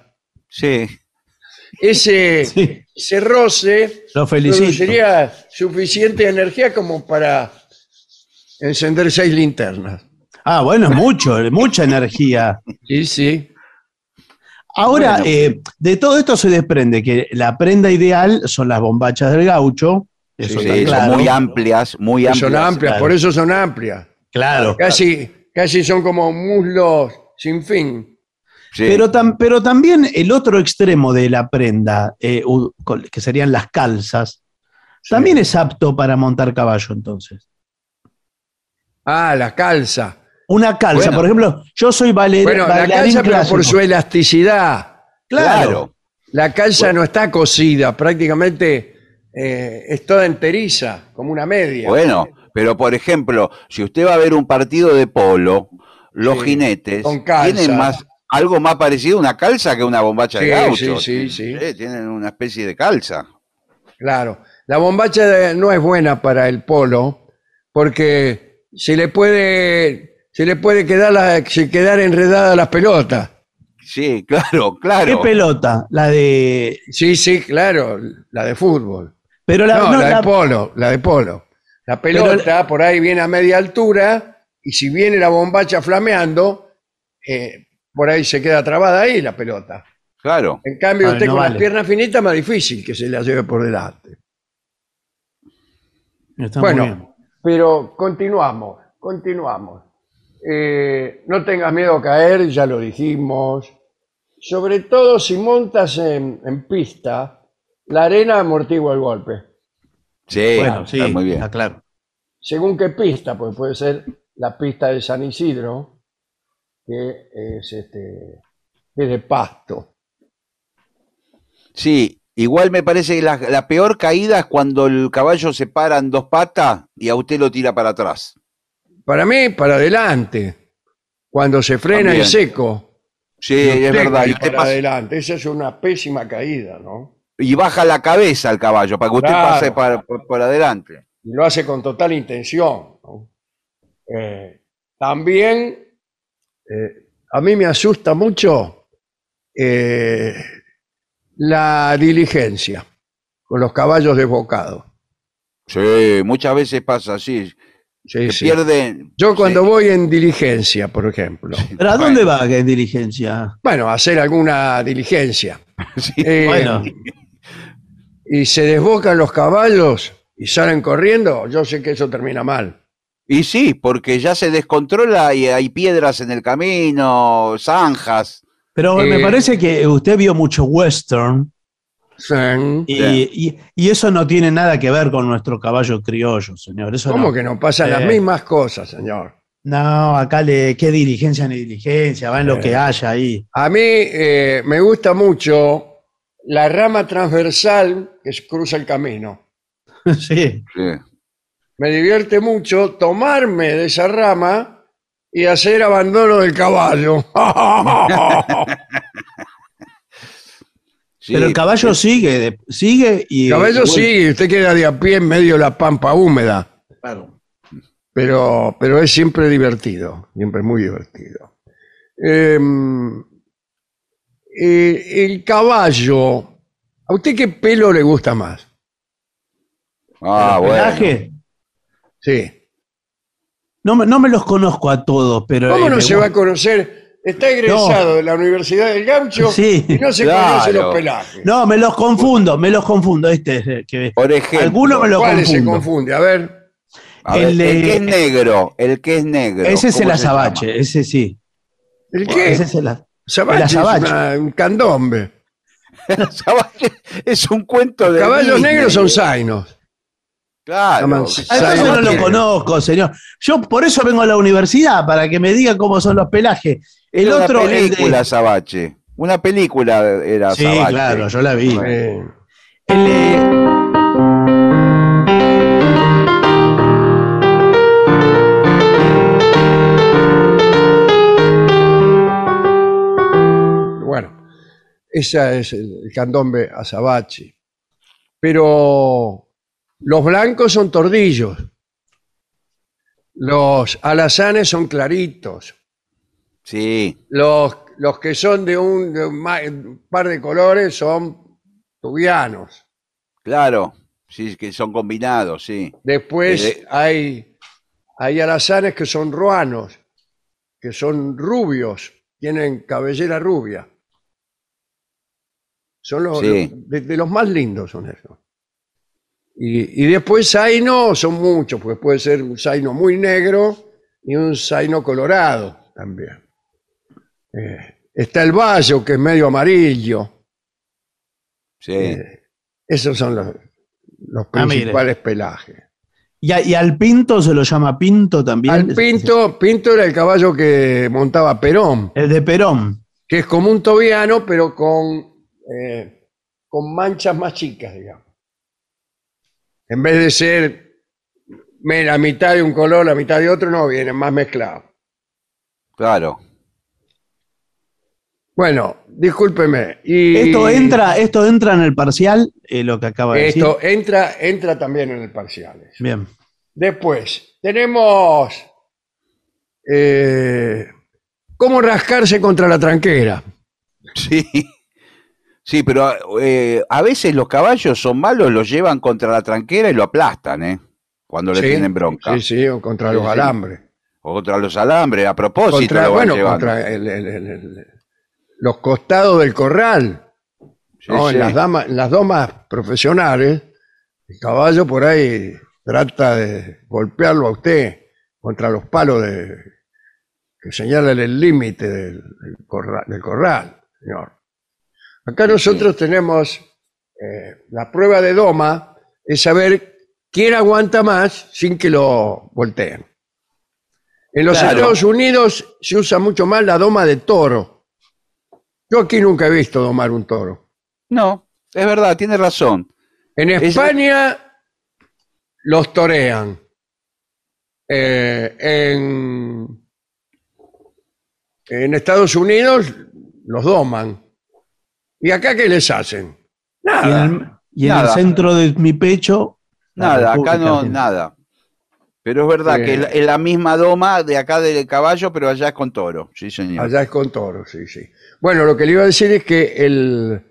Sí. ese, (laughs) Sí. ese roce Lo felicito. produciría suficiente energía como para encender seis linternas. Ah, bueno, es mucho, es mucha energía. Sí, sí. Ahora, Bueno. eh, de todo esto se desprende que la prenda ideal son las bombachas del gaucho. Eso Sí, está son claro. muy amplias, muy amplias. Son amplias, claro. por eso son amplias. Claro. Casi, casi son como muslos sin fin. Sí. Pero, tam- pero también el otro extremo de la prenda, eh, que serían las calzas, también es apto para montar caballo entonces. Ah, la calza. Una calza, Bueno. por ejemplo, yo soy valer, Bueno, la bailarín calza, pero por su elasticidad. Claro. La calza no está cosida, prácticamente eh, es toda enteriza, como una media. Bueno, pero por ejemplo, si usted va a ver un partido de polo, los Sí, jinetes tienen más algo más parecido a una calza que una bombacha Sí, de gaucho. sí, sí, sí. tienen una especie de calza. Claro. La bombacha de- no es buena para el polo porque se le puede, se le puede quedar, la, se quedar enredada las pelotas. Sí, claro, ¿Qué claro. pelota? La de. Sí, sí, claro, la de fútbol. Pero la, no, no, la, la- de polo, la de polo. La Pero pelota por ahí viene a media altura y si viene la bombacha flameando, eh, por ahí se queda trabada ahí la pelota. Claro. En cambio, usted no con las vale. piernas finitas más difícil que se la lleve por delante. Está muy bueno, bien. pero continuamos, continuamos. Eh, no tengas miedo a caer, ya lo dijimos. Sobre todo si montas en, en pista, la arena amortigua el golpe. Sí, Bueno, sí, está muy bien. está claro. Según qué pista, pues puede ser la pista de San Isidro, que es, este, es de pasto. Sí, igual me parece que la, la peor caída es cuando el caballo se para en dos patas y a usted lo tira para atrás. Para mí, para adelante. Cuando se frena También. en seco. Sí, es verdad. Y, usted para pasa- adelante. Esa es una pésima caída, ¿no? y baja la cabeza al caballo para que usted Claro. pase para- por, por adelante. y lo hace con total intención. ¿no? Eh, también eh, a mí me asusta mucho eh, la diligencia con los caballos desbocados. Sí, muchas veces pasa así. Sí, sí. pierden. Yo cuando sí. voy en diligencia, por ejemplo, ¿Pero a dónde va que en diligencia? bueno, a hacer alguna diligencia, (laughs) Sí. eh, Bueno. y se desbocan los caballos y salen corriendo, yo sé que eso termina mal. Y sí, porque ya se descontrola y hay piedras en el camino, zanjas. Pero me Eh, parece que usted vio mucho western Sí. y, Sí. y- y eso no tiene nada que ver con nuestro caballo criollo, señor. Eso ¿Cómo no. que no pasan las Eh. mismas cosas, señor? No, acá le, qué diligencia ni diligencia, va en lo que haya ahí. A mí eh, me gusta mucho la rama transversal que cruza el camino. (laughs) sí. Sí. Me divierte mucho tomarme de esa rama y hacer abandono del caballo. (laughs) Sí, Pero el caballo sigue, sigue y. El caballo y usted queda de a pie en medio de la pampa húmeda, Claro. pero, pero es siempre divertido, siempre muy divertido. Em, eh, el caballo, ¿a usted qué pelo le gusta más? Ah, ¿El bueno. pelaje? Sí. No, me- no me los conozco a todos, pero. ¿Cómo eh, no me se va a conocer? Está egresado de la Universidad del Gaucho Sí. y no se Claro. conoce los pelajes. No, me los confundo, me los confundo. Este es el que. Por ejemplo, Alguno me lo ¿Cuáles se confunde? A ver, a ver, el que es negro, el que es negro. Ese es el azabache, ese sí. ¿el qué? Ese es el a- Sabache el es azabache. una- un candombe. (laughs) El azabache es un cuento de. Caballos negros son zainos. Claro. Ah, entonces no lo conozco, señor. Yo por eso vengo a la universidad, para que me diga cómo son los pelajes. El Era otro, una el película, de. Azabache. Una película era Sí, claro, yo la vi. Eh, El de- bueno, ese es el, el candombe azabache. Pero los blancos son tordillos. Los alazanes son claritos. Sí, Los, los que son de un, de un ma- un par de colores son tubianos. claro. Sí, que son combinados, sí. Después Eh, hay, hay alazanes que son ruanos, que son rubios, tienen cabellera rubia. Son los, Sí. los- de, de los más lindos son esos. Y, y después zaino son muchos, pues puede ser un zaino muy negro y un zaino colorado también. Eh, está el bayo, que es medio amarillo. Sí. Eh, esos son los, los Ah, principales pelajes. Y, a- y al pinto se lo llama pinto también. Al Pinto, Pinto era el caballo que montaba Perón, El de Perón. que es como un tobiano, pero con, eh, con manchas más chicas, digamos. En vez de ser la mitad de un color, la mitad de otro, no, vienen más mezclados. Claro. Bueno, discúlpeme. Y Esto entra, esto entra en el parcial, eh, lo que acaba de Esto decir. entra, entra también en el parcial. eso. Bien. Después, tenemos eh, cómo rascarse contra la tranquera. Sí. Sí, pero eh, a veces los caballos son malos, los llevan contra la tranquera y lo aplastan, ¿eh? Cuando le Sí, tienen bronca. Sí, sí, o contra Sí, los sí. alambres. O contra los alambres, a propósito. Contra, lo van bueno, llevando. contra el- el- el- el- los costados del corral. ¿no? En, las damas, en las domas profesionales, el caballo por ahí trata de golpearlo a usted contra los palos de, que señalan el límite del, del corral, del corral, señor. Acá nosotros tenemos eh, la prueba de doma, es saber quién aguanta más sin que lo volteen. En los Claro. Estados Unidos se usa mucho más la doma de toro. Yo aquí nunca he visto domar un toro. No, es verdad, tiene razón. En Es- España los torean. Eh, en, en Estados Unidos los doman. ¿Y acá qué les hacen? Y en, Nada. el, y en el centro de mi pecho. Nada, acá no, Argentina. nada. Pero es verdad que es la- es la misma doma de acá del caballo, pero allá es con toro. Sí, señor. Allá es con toros, sí, sí. Bueno, lo que le iba a decir es que el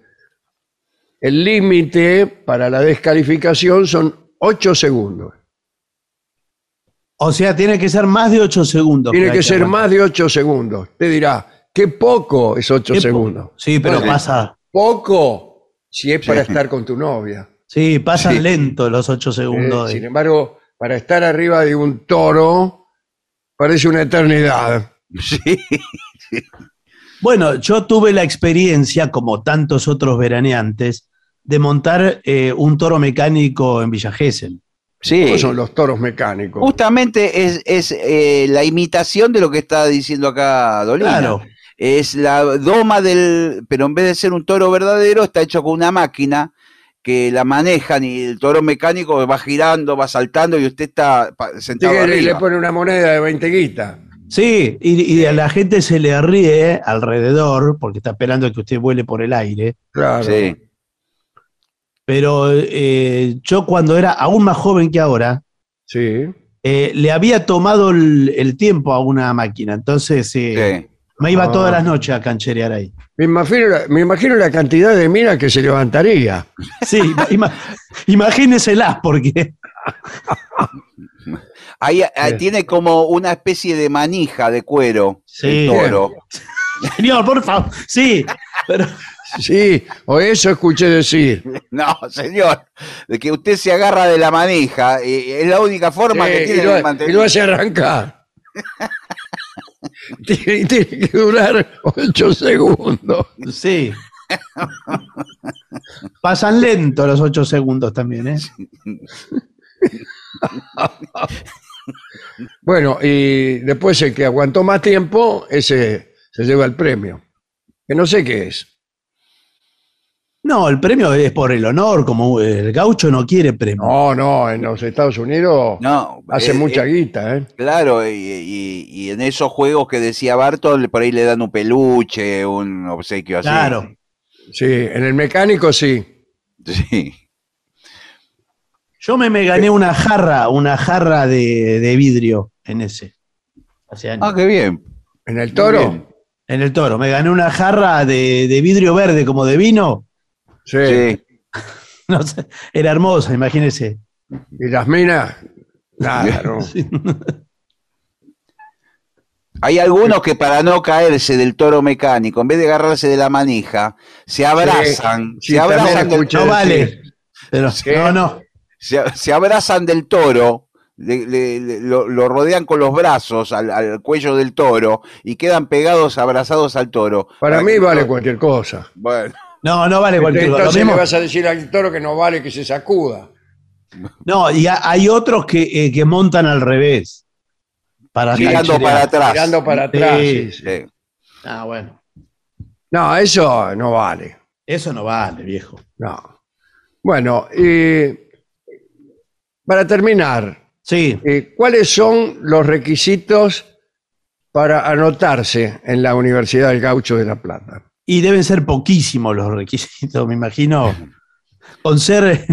el límite para la descalificación son 8 segundos. O sea, tiene que ser más de 8 segundos. Tiene que ser aguantar. más de 8 segundos. Usted dirá, qué poco es 8 Qué po- segundos. Sí, pero Bueno, pasa. Poco si es para Sí. estar con tu novia. Sí, pasan Sí. lento los 8 Eh, segundos. sin embargo, para estar arriba de un toro parece una eternidad. (laughs) Sí. Bueno, yo tuve la experiencia, como tantos otros veraneantes, de montar eh, un toro mecánico en Villa Gesell. Sí. ¿Cómo son los toros mecánicos? Justamente es, es eh, la imitación de lo que está diciendo acá Dolina. Claro. Es la doma del. Pero en vez de ser un toro verdadero, está hecho con una máquina que la manejan y el toro mecánico va girando, va saltando y usted está sentado y le pone una moneda de 20 guitas. Sí, y, y a la gente se le ríe alrededor porque está esperando que usted vuele por el aire. Claro. Sí. Pero eh, yo cuando era aún más joven que ahora, Sí. eh, le había tomado el, el tiempo a una máquina. Entonces eh, sí. Me iba Ah. todas las noches a cancherear ahí. Me imagino, la- me imagino la cantidad de minas que se levantaría. Sí, ima- imagíneselas porque Ahí, ahí Sí. tiene como una especie de manija de cuero. Sí. toro. Señor, por favor. Sí, pero Sí, o eso escuché decir. No, señor. De que usted se agarra de la manija. eh, es la única forma que y, tiene lo, de y mantener. lo hace arrancar. (laughs) tiene, (laughs) tiene que durar 8 segundos. sí. Pasan lento los ocho segundos también, ¿eh? (laughs) Bueno, y después el que aguantó más tiempo, ese se lleva el premio. Que no sé qué es. No, el premio es por el honor, como el gaucho no quiere premio. No, no, en los Estados Unidos No, hace eh, mucha eh, guita, ¿eh? Claro, y, y- y en esos juegos que decía Bartol, por ahí le dan un peluche, un obsequio así. Claro. Sí, en el mecánico sí. (laughs) Sí. Yo me, me gané una jarra, una jarra de, de vidrio en ese. Hace años. Ah, qué bien. ¿En el toro? En el toro. Me gané una jarra de, de vidrio verde como de vino. Sí. Sí. (laughs) No sé, era hermosa, imagínese. ¿Y las minas? Claro. (laughs) Hay algunos que para no caerse del toro mecánico, en vez de agarrarse de la manija, se abrazan, Sí, se abrazan del, No vale. Pero, Sí. no, no. se, se abrazan del toro, le- le- le- lo, lo rodean con los brazos al, al cuello del toro y quedan pegados, abrazados al toro. Para mí vale cualquier cosa. Bueno, No, no vale cualquier cosa. Lo Entonces mismo- le vas a decir al toro que no vale que se sacuda. No, y ha- hay otros que, eh, que montan al revés. Para cancherear. para atrás. Mirando para atrás. Sí. sí, sí. Sí. Ah, bueno. No, eso no vale. Eso no vale, viejo. No. Bueno, y para terminar, Sí. eh, ¿cuáles son los requisitos para anotarse en la Universidad del Gaucho de La Plata? Y deben ser poquísimos los requisitos, me imagino. Con ser,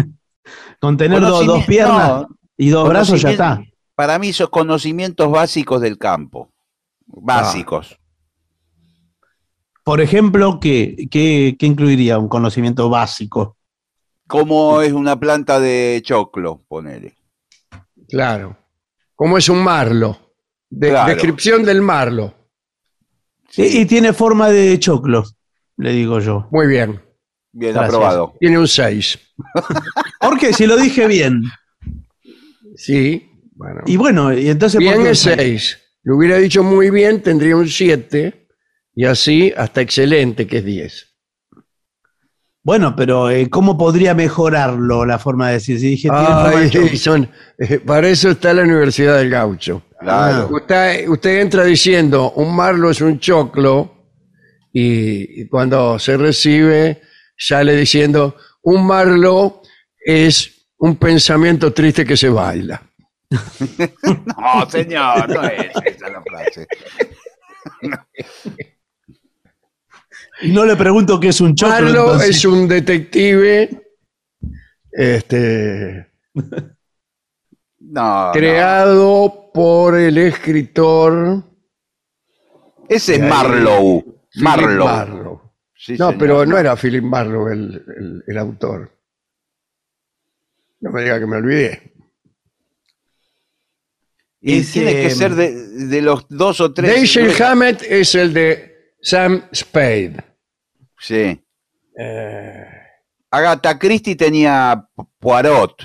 con tener do- dos piernas no, y dos brazos ya está. Para mí son conocimientos básicos del campo. Básicos. Por ejemplo, ¿qué, qué, qué incluiría un conocimiento básico? Como es una planta de choclo, ponele. Claro. ¿Cómo es un marlo? De- Claro. Descripción del marlo. Y, y tiene forma de choclo, le digo yo. Muy bien. Bien Gracias. aprobado. Tiene un 6. (laughs) ¿Por qué? Si lo dije bien. Sí. Bueno. Y bueno, y entonces. ¿por bien es seis? 6. Lo hubiera dicho muy bien, tendría un 7. Y así hasta excelente, que es 10. Bueno, pero eh, ¿cómo podría mejorarlo la forma de decir? Si dije Ay, (laughs) son- eh, para eso está la Universidad del Gaucho. Claro. Usted, usted entra diciendo, un marlo es un choclo, y, y cuando se recibe, sale diciendo, un marlo es un pensamiento triste que se baila. (laughs) No, señor, no es esa la frase. Y no le pregunto qué es un choclo. Marlo entonces. es un detective este, (laughs) No, no. creado por el escritor Ese es Marlowe. Marlowe. Marlowe. Sí, No, señor. pero no era Philip Marlowe el, el- el autor. No me diga que me olvidé. Y Ese- tiene que ser de, de los dos o tres. Dashiell Hammett es el de Sam Spade. Sí. Eh, Agatha Christie tenía Poirot.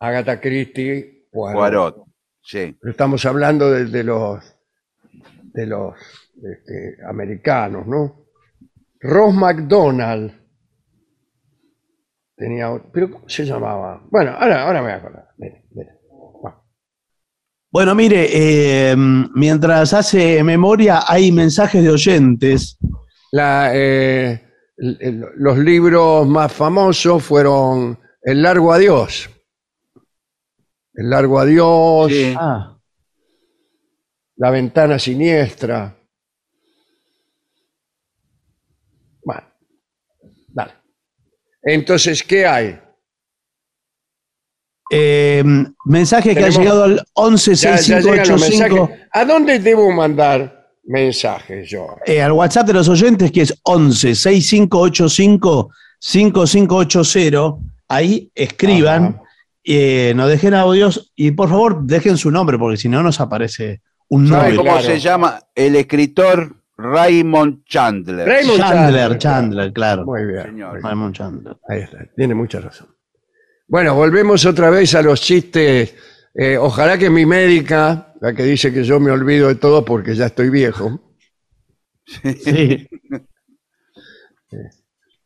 Agatha Christie. Poirot. Poirot. Sí. Pero estamos hablando de, de los de los este, americanos, ¿no? Ross McDonald tenía, pero ¿cómo se llamaba? Bueno, ahora, ahora me voy a acordar. Mire, mire. Bueno, Bueno, mire, eh, mientras hace memoria, hay mensajes de oyentes. La, eh, los libros más famosos fueron El largo adiós. El largo adiós, Sí. Ah, La ventana siniestra. Bueno, dale. Entonces, ¿qué hay? eh, mensaje que ha llegado al Ya- ya llegan los 116585. mensajes. ¿A dónde debo mandar mensajes yo? eh, al WhatsApp de los oyentes, que es 11 6585 5580. Ahí escriban, Ajá. eh, nos dejen audios y por favor dejen su nombre, porque si no nos aparece un ¿Sabe nombre. cómo claro. se llama? El escritor Raymond Chandler. Raymond Chandler, Chandler, claro. Muy bien. Señor. Raymond Chandler. Ahí está, tiene mucha razón. Bueno, volvemos otra vez a los chistes. Eh, ojalá que mi médica, la que dice que yo me olvido de todo porque ya estoy viejo, Sí.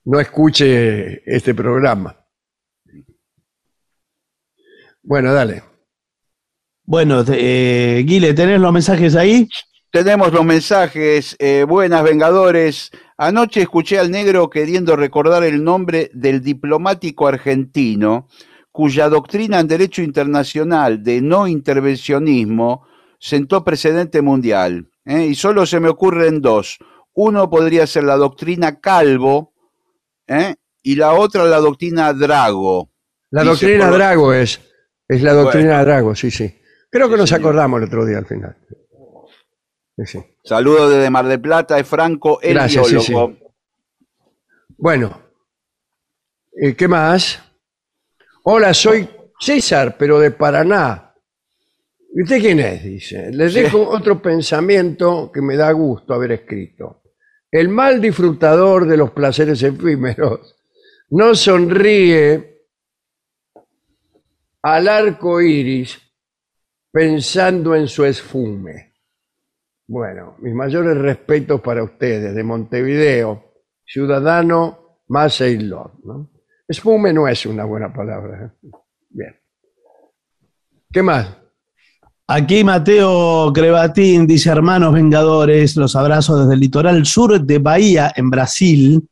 no escuche este programa. Bueno, dale. Bueno, eh, Guile, ¿tenés los mensajes ahí? Tenemos los mensajes. eh, buenas, Vengadores. Anoche escuché al negro queriendo recordar el nombre del diplomático argentino cuya doctrina en derecho internacional de no intervencionismo sentó precedente mundial. ¿eh? Y solo se me ocurren dos. Uno podría ser la doctrina Calvo ¿eh? y la otra la doctrina Drago. La doctrina Drago es, es la doctrina Drago, sí, sí. Creo que Sí, nos señor. acordamos el otro día al final. Sí, sí. Saludos desde Mar del Plata, es Franco, el Gracias, biólogo. Bueno, eh, ¿qué más? Hola, soy César, pero de Paraná. ¿Y usted quién es? Dice. Les dejo otro pensamiento que me da gusto haber escrito. El mal disfrutador de los placeres efímeros no sonríe al arco iris pensando en su esfume. Bueno, mis mayores respetos para ustedes de Montevideo, ciudadano más Ceylon, ¿no? Esfume no es una buena palabra. ¿eh? Bien. ¿Qué más? Aquí Mateo Crevatín dice, hermanos vengadores, los abrazo desde el litoral sur de Bahía, en Brasil.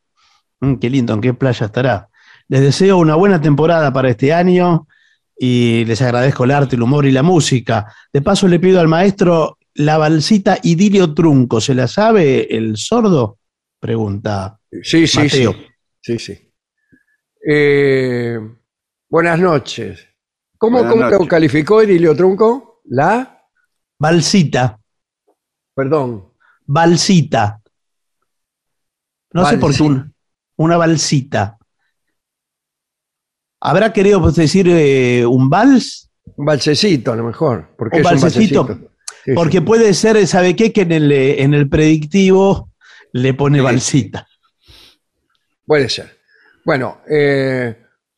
Mm, qué lindo, ¿en qué playa estará? Les deseo una buena temporada para este año y les agradezco el arte, el humor y la música. De paso le pido al maestro la balsita Idilio Trunco. ¿Se la sabe el sordo? Pregunta. Sí, sí, Mateo. sí. Sí, sí. Eh, buenas noches. ¿Cómo, Buenas cómo lo calificó Edilio Trunco? La, Balsita, perdón, balsita. No sé por qué Balsita. un- una balsita. ¿Habrá querido pues, decir eh, un vals? un balsecito a lo mejor. Porque Un es balsecito. balsecito. Sí, Porque sí. puede ser, ¿sabe qué? Que en el, eh, en el predictivo le pone Sí. balsita. Puede ser. Bueno, eh,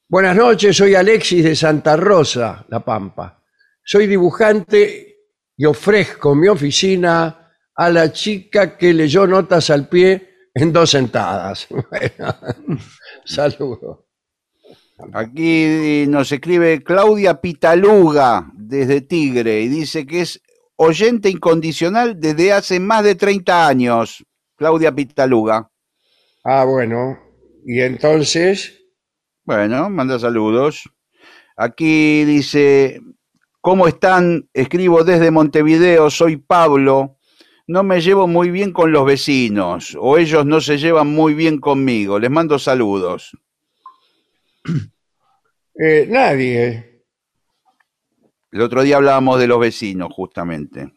buenas noches, soy Alexis de Santa Rosa, La Pampa. Soy dibujante y ofrezco mi oficina a la chica que leyó notas al pie en dos sentadas. (laughs) Bueno, (laughs) Saludos. Aquí nos escribe Claudia Pitaluga desde Tigre y dice que es oyente incondicional desde hace más de 30 años. Claudia Pitaluga. Ah, bueno. Y entonces, Bueno, manda saludos. Aquí dice, ¿cómo están? Escribo desde Montevideo, soy Pablo. No me llevo muy bien con los vecinos, o ellos no se llevan muy bien conmigo. Les mando saludos. eh, nadie. El otro día hablábamos de los vecinos, justamente.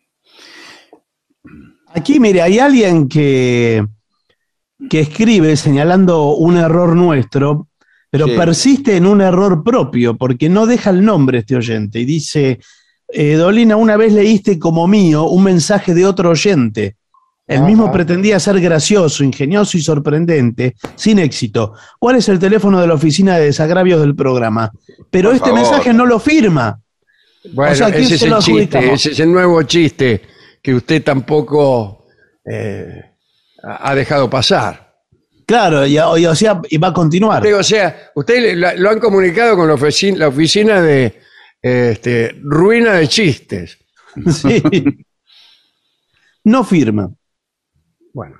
Aquí, mire, hay alguien que, que escribe señalando un error nuestro, pero Sí. persiste en un error propio, porque no deja el nombre este oyente. Y dice, eh, Dolina, una vez leíste como mío un mensaje de otro oyente. El Ajá. mismo pretendía ser gracioso, ingenioso y sorprendente, sin éxito. ¿Cuál es el teléfono de la oficina de desagravios del programa? Pero Por este favor. mensaje no lo firma. Bueno, O sea, ¿a quién ese es el chiste, ese es el nuevo chiste que usted tampoco eh, ha dejado pasar. Claro, y, y, o sea, y va a continuar. O sea, usted le- la- lo han comunicado con la oficina, la oficina de este, ruina de chistes. Sí. No firma. Bueno,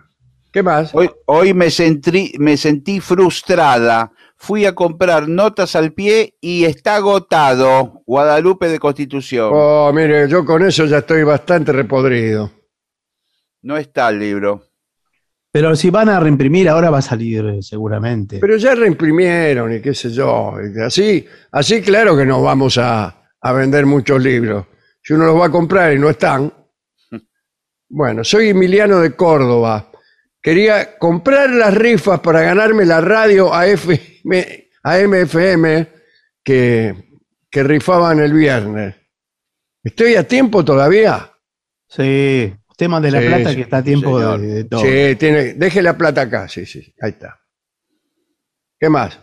¿qué más? Hoy, hoy me, sentí, me sentí frustrada. Fui a comprar notas al pie y está agotado. Guadalupe de Constitución. Oh, mire, yo con eso ya estoy bastante repodrido. No está el libro. Pero si van a reimprimir, ahora va a salir eh, seguramente. Pero ya reimprimieron y qué sé yo. y Así, así claro que nos vamos a, a vender muchos libros. Si uno los va a comprar y no están. (laughs) Bueno, soy Emiliano de Córdoba. Quería comprar las rifas para ganarme la radio AFM, AMFM que, que rifaban el viernes. ¿Estoy a tiempo todavía? Sí, usted mande la Sí, plata que está a tiempo señor. de, de todo. Sí, tiene, deje la plata acá, sí, sí, ahí está. ¿Qué más?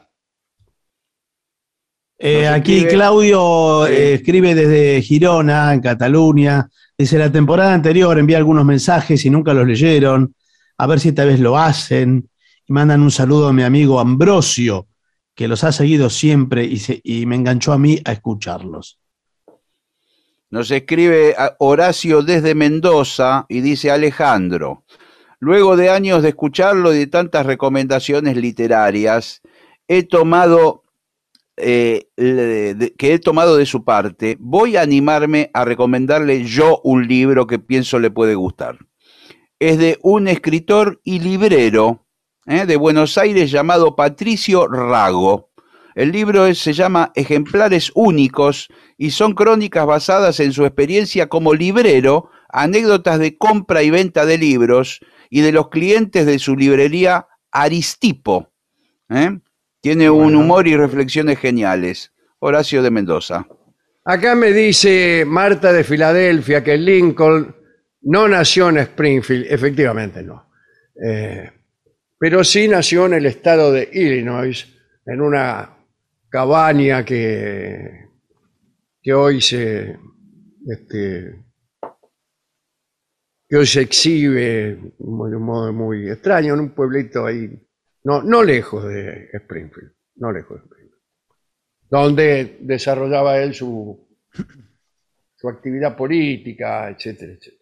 Eh, aquí escribe- Claudio Sí. eh, escribe desde Girona, en Cataluña. Dice, la temporada anterior envié algunos mensajes y nunca los leyeron. A ver si esta vez lo hacen. Y mandan un saludo a mi amigo Ambrosio, que los ha seguido siempre y, me enganchó a mí a escucharlos. Nos escribe Horacio desde Mendoza y dice Alejandro. Luego de años de escucharlo y de tantas recomendaciones literarias, he tomado eh, que he tomado de su parte, voy a animarme a recomendarle yo un libro que pienso le puede gustar. Es de un escritor y librero ¿eh? de Buenos Aires llamado Patricio Rago. El libro es- se llama Ejemplares Únicos y son crónicas basadas en su experiencia como librero, anécdotas de compra y venta de libros y de los clientes de su librería Aristipo. ¿eh? Tiene un humor y reflexiones geniales. Horacio de Mendoza. Acá me dice Marta de Filadelfia que Lincoln no nació en Springfield. Efectivamente no. Eh, pero sí nació en el estado de Illinois, en una cabaña que, hoy se este, que hoy se exhibe de un modo muy extraño en un pueblito ahí, no, no lejos de Springfield, no lejos de Springfield, donde desarrollaba él su, su actividad política, etcétera, etcétera.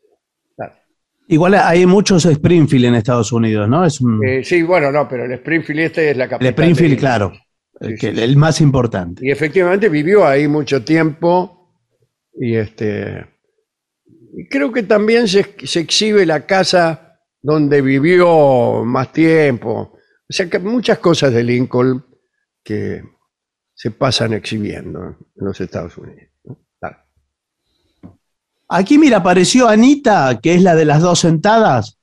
Igual hay muchos Springfield en Estados Unidos, ¿no? Es un, Eh, sí, bueno, no, pero el Springfield este es la el capital. Springfield, de- claro, Sí, el, que- sí, el más importante. Y efectivamente vivió ahí mucho tiempo y este creo que también se, se exhibe la casa donde vivió más tiempo. O sea que muchas cosas de Lincoln que se pasan exhibiendo en los Estados Unidos. Aquí, mira, apareció Anita, que es la de las dos sentadas,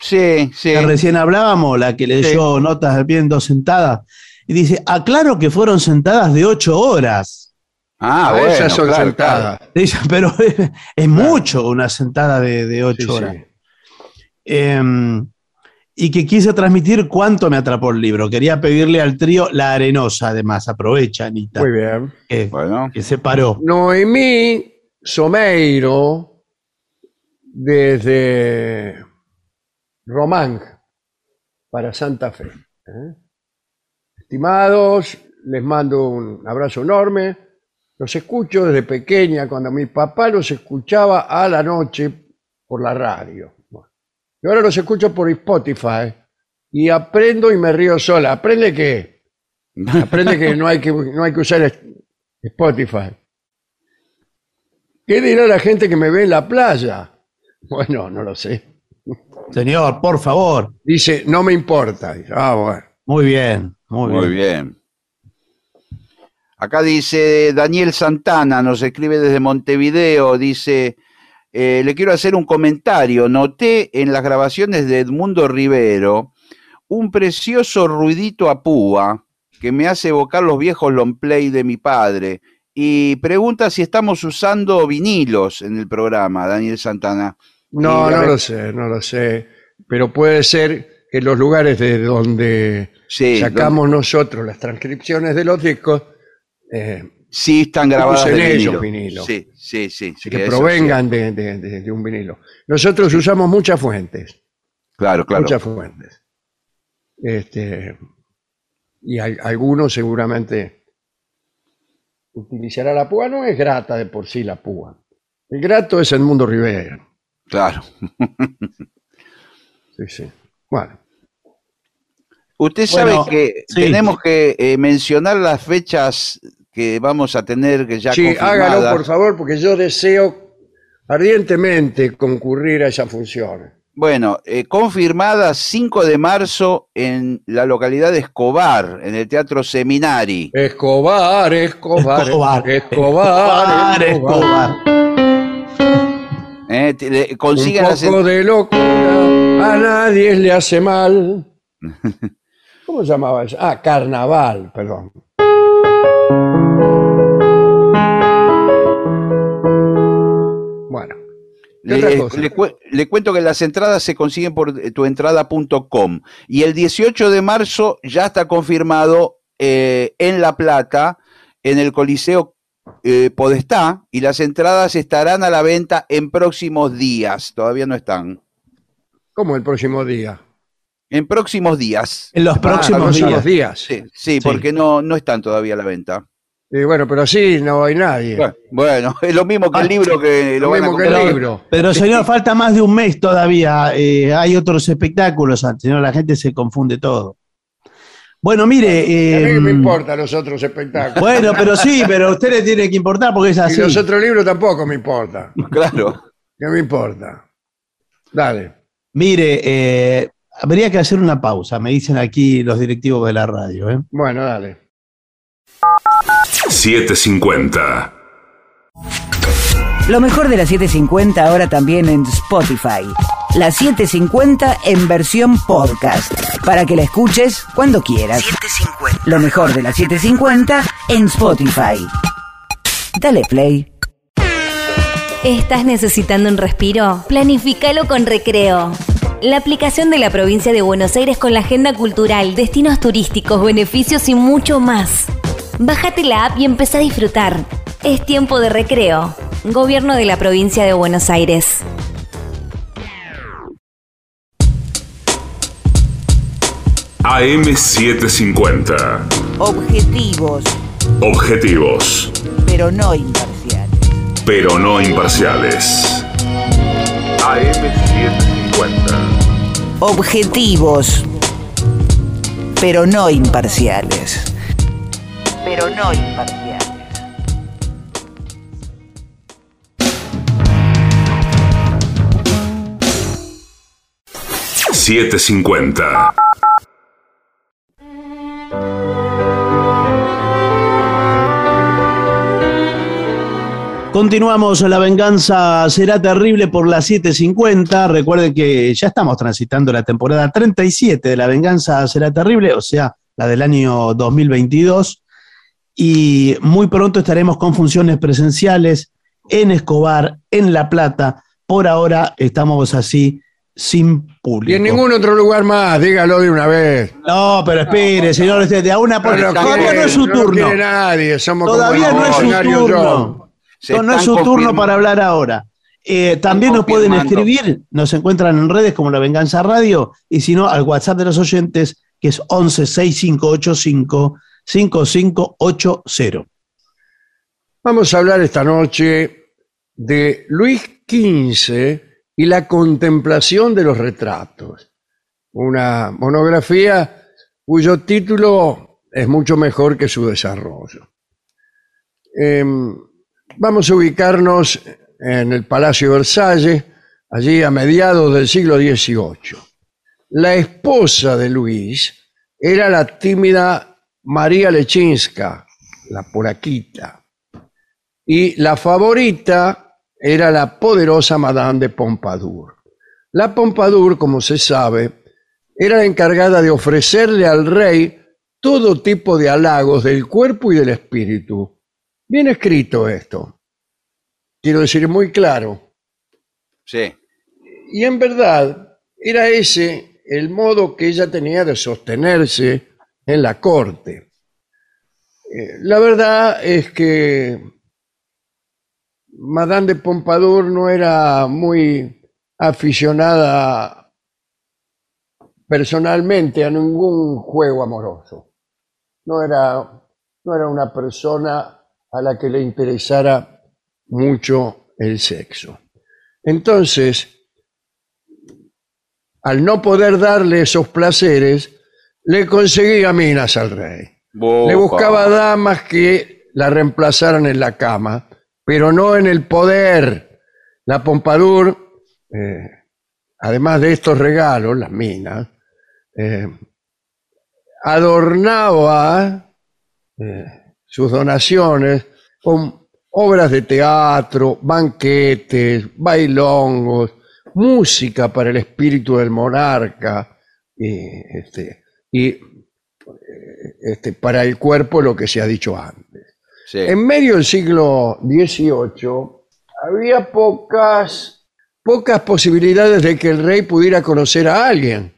Sí, sí. que recién hablábamos, la que leyó notas al pie en dos sentadas, y dice, aclaro que fueron sentadas de ocho horas. Ah, Esas bueno, son claro, sentadas. Dice, pero (laughs) es, es mucho una sentada de, de ocho Sí, sí. horas. Eh, y que quise transmitir cuánto me atrapó el libro. Quería pedirle al trío La Arenosa, además. Aprovecha, Anita, Muy bien. que, Bueno, que se paró. Noemí Someiro, desde Román, para Santa Fe. ¿eh? Estimados, les mando un abrazo enorme. Los escucho desde pequeña, cuando mi papá los escuchaba a la noche por la radio. Bueno, y ahora los escucho por Spotify y aprendo y me río sola. ¿Aprende qué? (laughs) Aprende que no hay que, no hay que usar Spotify. ¿Qué dirá la gente que me ve en la playa? Bueno, no lo sé. Señor, por favor. Dice, no me importa. Dice, ah, bueno. Muy bien, muy, Muy bien. bien. Acá dice Daniel Santana, nos escribe desde Montevideo, dice, eh, le quiero hacer un comentario. Noté en las grabaciones de Edmundo Rivero un precioso ruidito a púa que me hace evocar los viejos long play de mi padre. Y pregunta si estamos usando vinilos en el programa, Daniel Santana. No, no lo sé, no lo sé. Pero puede ser que los lugares de donde Sí, sacamos nosotros las transcripciones de los discos, eh, Sí, están grabadas Usen de ellos vinilo. vinilo. Sí, sí, sí. sí, que provengan de, de- de- de un vinilo. Nosotros usamos muchas fuentes. Claro, claro. muchas fuentes. Este, y al- algunos seguramente utilizará la púa. No es grata de por sí la púa. El grato es el mundo Rivera. Claro. Sí, sí. Bueno, Usted sabe Bueno, que sí. tenemos que eh, mencionar las fechas que vamos a tener que ya sí, confirmadas. hágalo por favor, porque yo deseo ardientemente concurrir a esa función. Bueno, eh, confirmadas 5 de marzo en la localidad de Escobar, en el Teatro Seminari. Escobar, Escobar, Escobar, Escobar, Escobar. Eh, te- le- Un consigan las poco de locura a nadie le hace mal. (laughs) ¿Cómo se llamaba eso? Ah, carnaval, perdón. Le, cuento que las entradas se consiguen por eh, tuentrada.com y el 18 de marzo ya está confirmado eh, en La Plata, en el Coliseo eh, Podestá, y las entradas estarán a la venta en próximos días. Todavía no están. ¿Cómo el próximo día? En próximos días. En los Ah, próximos días. días. Sí, sí, porque no, no están todavía a la venta. Y bueno, pero así no hay nadie. Bueno, Bueno, (laughs) es lo mismo que el Ah, libro que lo Lo van a mismo que el libro. Pero señor, falta más de un mes todavía. eh, hay otros espectáculos antes, señor, la gente se confunde todo. Bueno, mire. A mí no me importan los otros espectáculos. Bueno, pero sí, (laughs) pero a usted le tiene que importar porque es y así. los otros libros tampoco me importan. Claro. ¿Qué me importa? Dale. Mire, eh, habría que hacer una pausa, me dicen aquí los directivos de la radio. ¿eh? Bueno, dale. 750. Lo mejor de la 750 ahora también en Spotify. La 750 en versión podcast. Para que la escuches cuando quieras. Lo mejor de la 750 en Spotify. Dale play. ¿Estás necesitando un respiro? Planifícalo con Recreo. La aplicación de la provincia de Buenos Aires con la agenda cultural, destinos turísticos, beneficios y mucho más. Bájate la app y empezá a disfrutar. Es tiempo de recreo. Gobierno de la provincia de Buenos Aires. AM750. Objetivos, Objetivos, pero no imparciales. pero no imparciales. AM750. Objetivos, pero no imparciales. Pero no imparciales. Siete cincuenta. Continuamos, la venganza será terrible por las 7.50. Recuerden que ya estamos transitando la temporada 37 de la venganza será terrible, o sea, la del año 2022. Y muy pronto estaremos con funciones presenciales en Escobar, en La Plata. Por ahora estamos así sin público. Y en ningún otro lugar más, dígalo de una vez. No, pero espere, señor, este, de a una por No Todavía no es su no turno. nadie, somos Todavía como no es su turno. No, no es su turno para hablar ahora. Eh, también nos pueden escribir, nos encuentran en redes como La Venganza Radio y si no, al WhatsApp de los oyentes que es 11 6585 5580. Vamos a hablar esta noche de Luis XV y la contemplación de los retratos. Una monografía cuyo título es mucho mejor que su desarrollo. Em, vamos a ubicarnos en el Palacio Versalles, allí a mediados del siglo XVIII. La esposa de Luis era la tímida María Lechinska, la poraquita y la favorita era la poderosa Madame de Pompadour. La Pompadour, como se sabe, era la encargada de ofrecerle al rey todo tipo de halagos del cuerpo y del espíritu. Bien escrito esto. Quiero decir muy claro. Sí. Y en verdad era ese el modo que ella tenía de sostenerse en la corte. Eh, La verdad es que Madame de Pompadour no era muy aficionada personalmente a ningún juego amoroso. No era, no era una persona a la que le interesara mucho el sexo. Entonces, al no poder darle esos placeres, le conseguía minas al rey. Le buscaba damas que la reemplazaran en la cama, pero no en el poder. La Pompadour, eh, además de estos regalos, las minas, eh, adornaba eh, sus donaciones con obras de teatro, banquetes, bailongos, música para el espíritu del monarca y, este, y eh, este, para el cuerpo lo que se ha dicho antes. Sí. En medio del siglo XVIII había pocas, pocas posibilidades de que el rey pudiera conocer a alguien,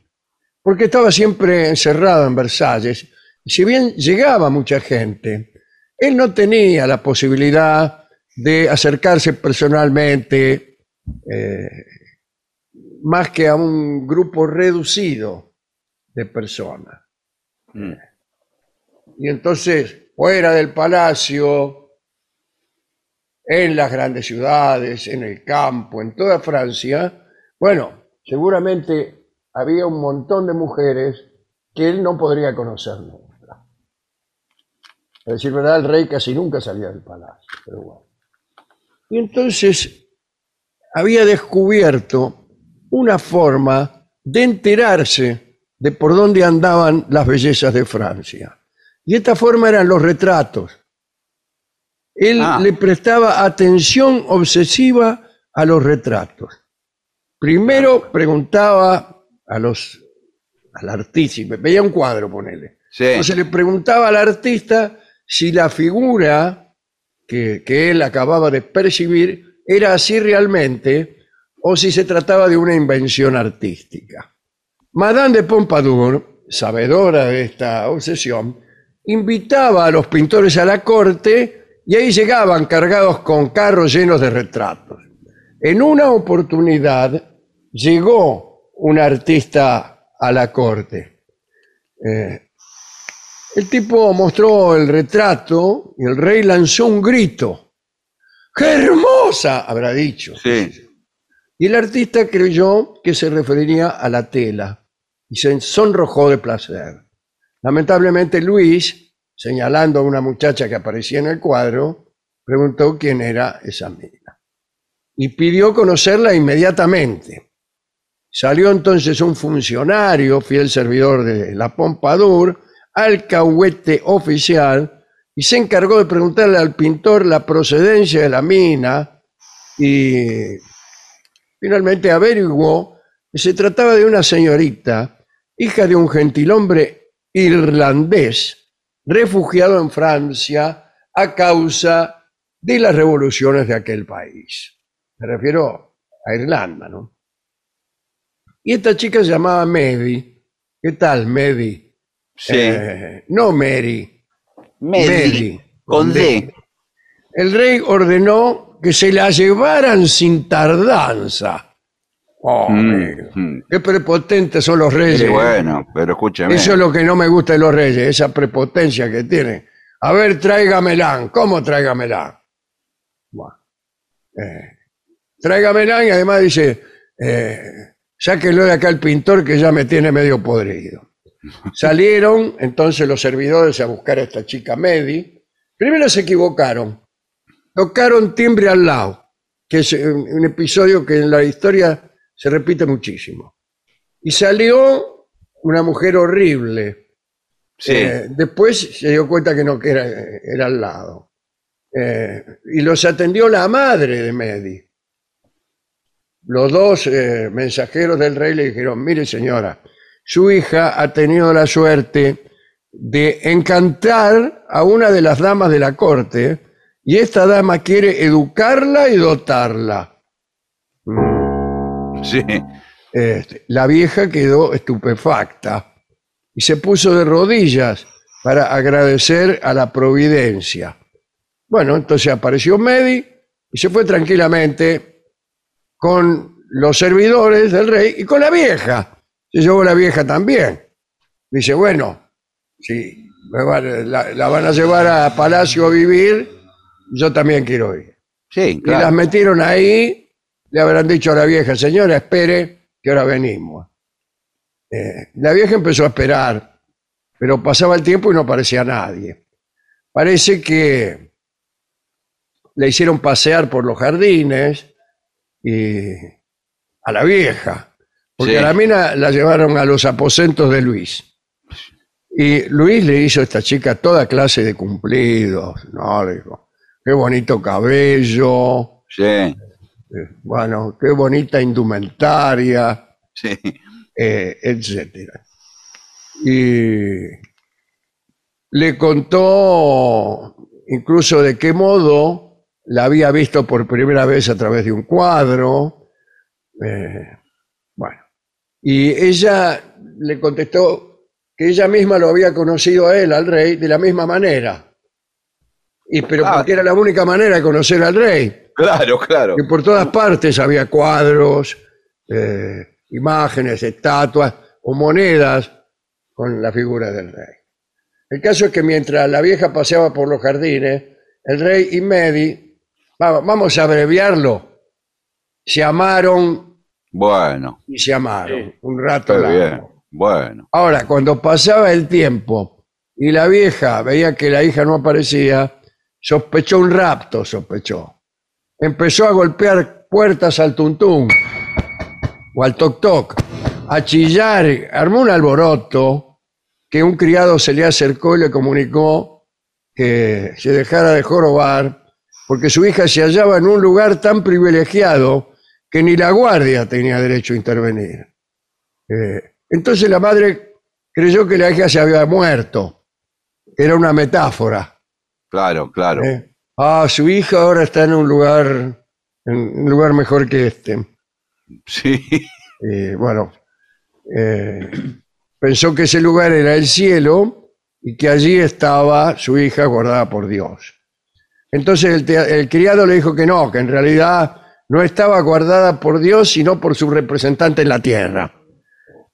porque estaba siempre encerrado en Versalles. Si bien llegaba mucha gente, él no tenía la posibilidad de acercarse personalmente eh, más que a un grupo reducido de personas. Mm. Y entonces, fuera del palacio, en las grandes ciudades, en el campo, en toda Francia, bueno, seguramente había un montón de mujeres que él no podría conocer nunca. A decir verdad, el rey casi nunca salía del palacio, pero bueno. Y entonces había descubierto una forma de enterarse de por dónde andaban las bellezas de Francia. Y esta forma eran los retratos. Él Ah. le prestaba atención obsesiva a los retratos. Primero preguntaba a los al veía un cuadro, ponele. Sí. Entonces le preguntaba al artista si la figura que, que él acababa de percibir era así realmente o si se trataba de una invención artística. Madame de Pompadour, sabedora de esta obsesión, invitaba a los pintores a la corte y ahí llegaban cargados con carros llenos de retratos. En una oportunidad llegó un artista a la corte. Eh, el tipo mostró el retrato y el rey lanzó un grito. ¡Qué hermosa! habrá dicho. Sí. Y el artista creyó que se referiría a la tela y se sonrojó de placer. Lamentablemente Luis, señalando a una muchacha que aparecía en el cuadro, preguntó quién era esa mina y pidió conocerla inmediatamente. Salió entonces un funcionario, fiel servidor de la Pompadour, alcahuete oficial, y se encargó de preguntarle al pintor la procedencia de la mina y finalmente averiguó que se trataba de una señorita, hija de un gentilhombre irlandés, refugiado en Francia a causa de las revoluciones de aquel país. Me refiero a Irlanda, ¿no? Y esta chica se llamaba Mary. ¿Qué tal, Mary? Sí. Eh, no Mary. Mary, Con con D. El rey ordenó que se la llevaran sin tardanza. Oh, Mm, amigo. mm. Qué prepotentes son los reyes. Sí, bueno, pero escúcheme. Eso es lo que no me gusta de los reyes, esa prepotencia que tienen. A ver, tráigamela. ¿Cómo tráigamela? Bueno, eh, tráigamela y además dice, eh, sáquenlo de acá el pintor que ya me tiene medio podrido. Salieron entonces los servidores a buscar a esta chica Medi. Primero se equivocaron. Tocaron timbre al lado, que es eh, un un episodio que en la historia se repite muchísimo. Y salió una mujer horrible. Sí. Eh, después se dio cuenta que no, que era, era al lado. Eh, y los atendió la madre de Medi. Los dos eh, mensajeros del rey le dijeron, mire señora, su hija ha tenido la suerte de encantar a una de las damas de la corte y esta dama quiere educarla y dotarla. Sí. Este, la vieja quedó estupefacta y se puso de rodillas para agradecer a la providencia. Bueno, entonces apareció Medi y se fue tranquilamente con los servidores del rey y con la vieja. Se llevó la vieja también. Dice, bueno, si la van a llevar a Palacio a vivir, yo también quiero ir. Sí, Y las claro. metieron ahí, le habrán dicho a la vieja, señora, espere, que ahora venimos. Eh, la vieja empezó a esperar, pero pasaba el tiempo y no aparecía nadie. Parece que le hicieron pasear por los jardines y a la vieja, porque Sí. a la mina la llevaron a los aposentos de Luis. Y Luis le hizo a esta chica toda clase de cumplidos, ¿no? Le dijo, qué bonito cabello, Sí, eh, bueno, qué bonita indumentaria, sí. eh, etcétera. Y le contó incluso de qué modo la había visto por primera vez a través de un cuadro. eh, bueno, y ella le contestó que ella misma lo había conocido a él, al rey, de la misma manera. Y pero Ah. porque era la única manera de conocer al rey Claro, claro. que por todas partes había cuadros, eh, imágenes, estatuas o monedas con la figura del rey. El caso es que mientras la vieja paseaba por los jardines, el rey y Medi, va- vamos a abreviarlo, se amaron Bueno, y se amaron un rato está bien. largo. Bueno. Ahora, cuando pasaba el tiempo y la vieja veía que la hija no aparecía, sospechó un rapto, sospechó. Empezó a golpear puertas al tuntún o al toc toc, a chillar, armó un alboroto que un criado se le acercó y le comunicó que se dejara de jorobar porque su hija se hallaba en un lugar tan privilegiado que ni la guardia tenía derecho a intervenir. Eh, entonces la madre creyó que la hija se había muerto, era una metáfora. Claro, claro. ¿eh? Ah, su hija ahora está en un lugar, en un lugar mejor que este. Sí. Y bueno, eh, pensó que ese lugar era el cielo y que allí estaba su hija guardada por Dios. Entonces el, el criado le dijo que no, que en realidad no estaba guardada por Dios, sino por su representante en la tierra.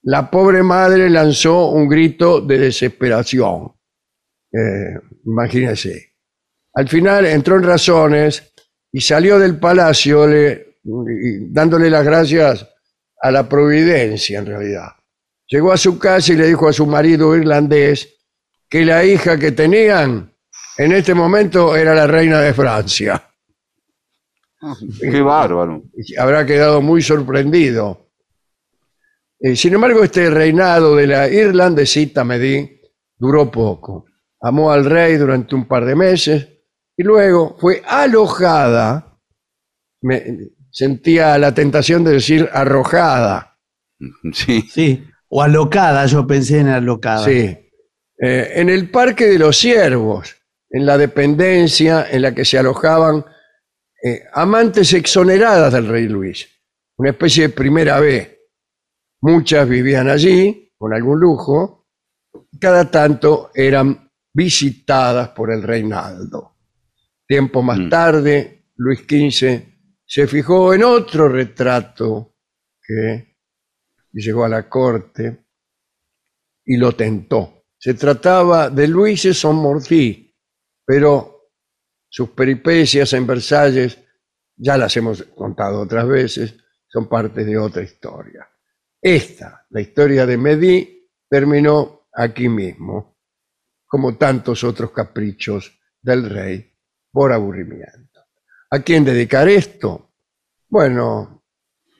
La pobre madre lanzó un grito de desesperación. Eh, imagínense. Al final entró en razones y salió del palacio le- dándole las gracias a la providencia en realidad. Llegó a su casa y le dijo a su marido irlandés que la hija que tenían en este momento era la reina de Francia. Qué bárbaro. Y Habrá quedado muy sorprendido. Eh, sin embargo, este reinado de la irlandesita Medí duró poco. Amó al rey durante un par de meses y luego fue alojada. Me, sentía la tentación de decir arrojada. (laughs) Sí. Sí. O alocada, yo pensé en alocada. Sí. Eh, en el Parque de los Ciervos, en la dependencia en la que se alojaban eh, amantes exoneradas del rey Luis, una especie de primera B. Muchas vivían allí con algún lujo, cada tanto eran visitadas por el reinaldo. Tiempo más Mm. tarde, Luis XV se fijó en otro retrato que llegó a la corte y lo tentó. Se trataba de Luis de Montmorty, pero sus peripecias en Versalles ya las hemos contado otras veces, son parte de otra historia. Esta, la historia de Medí, terminó aquí mismo, como tantos otros caprichos del rey por aburrimiento. ¿A quién dedicar esto? Bueno,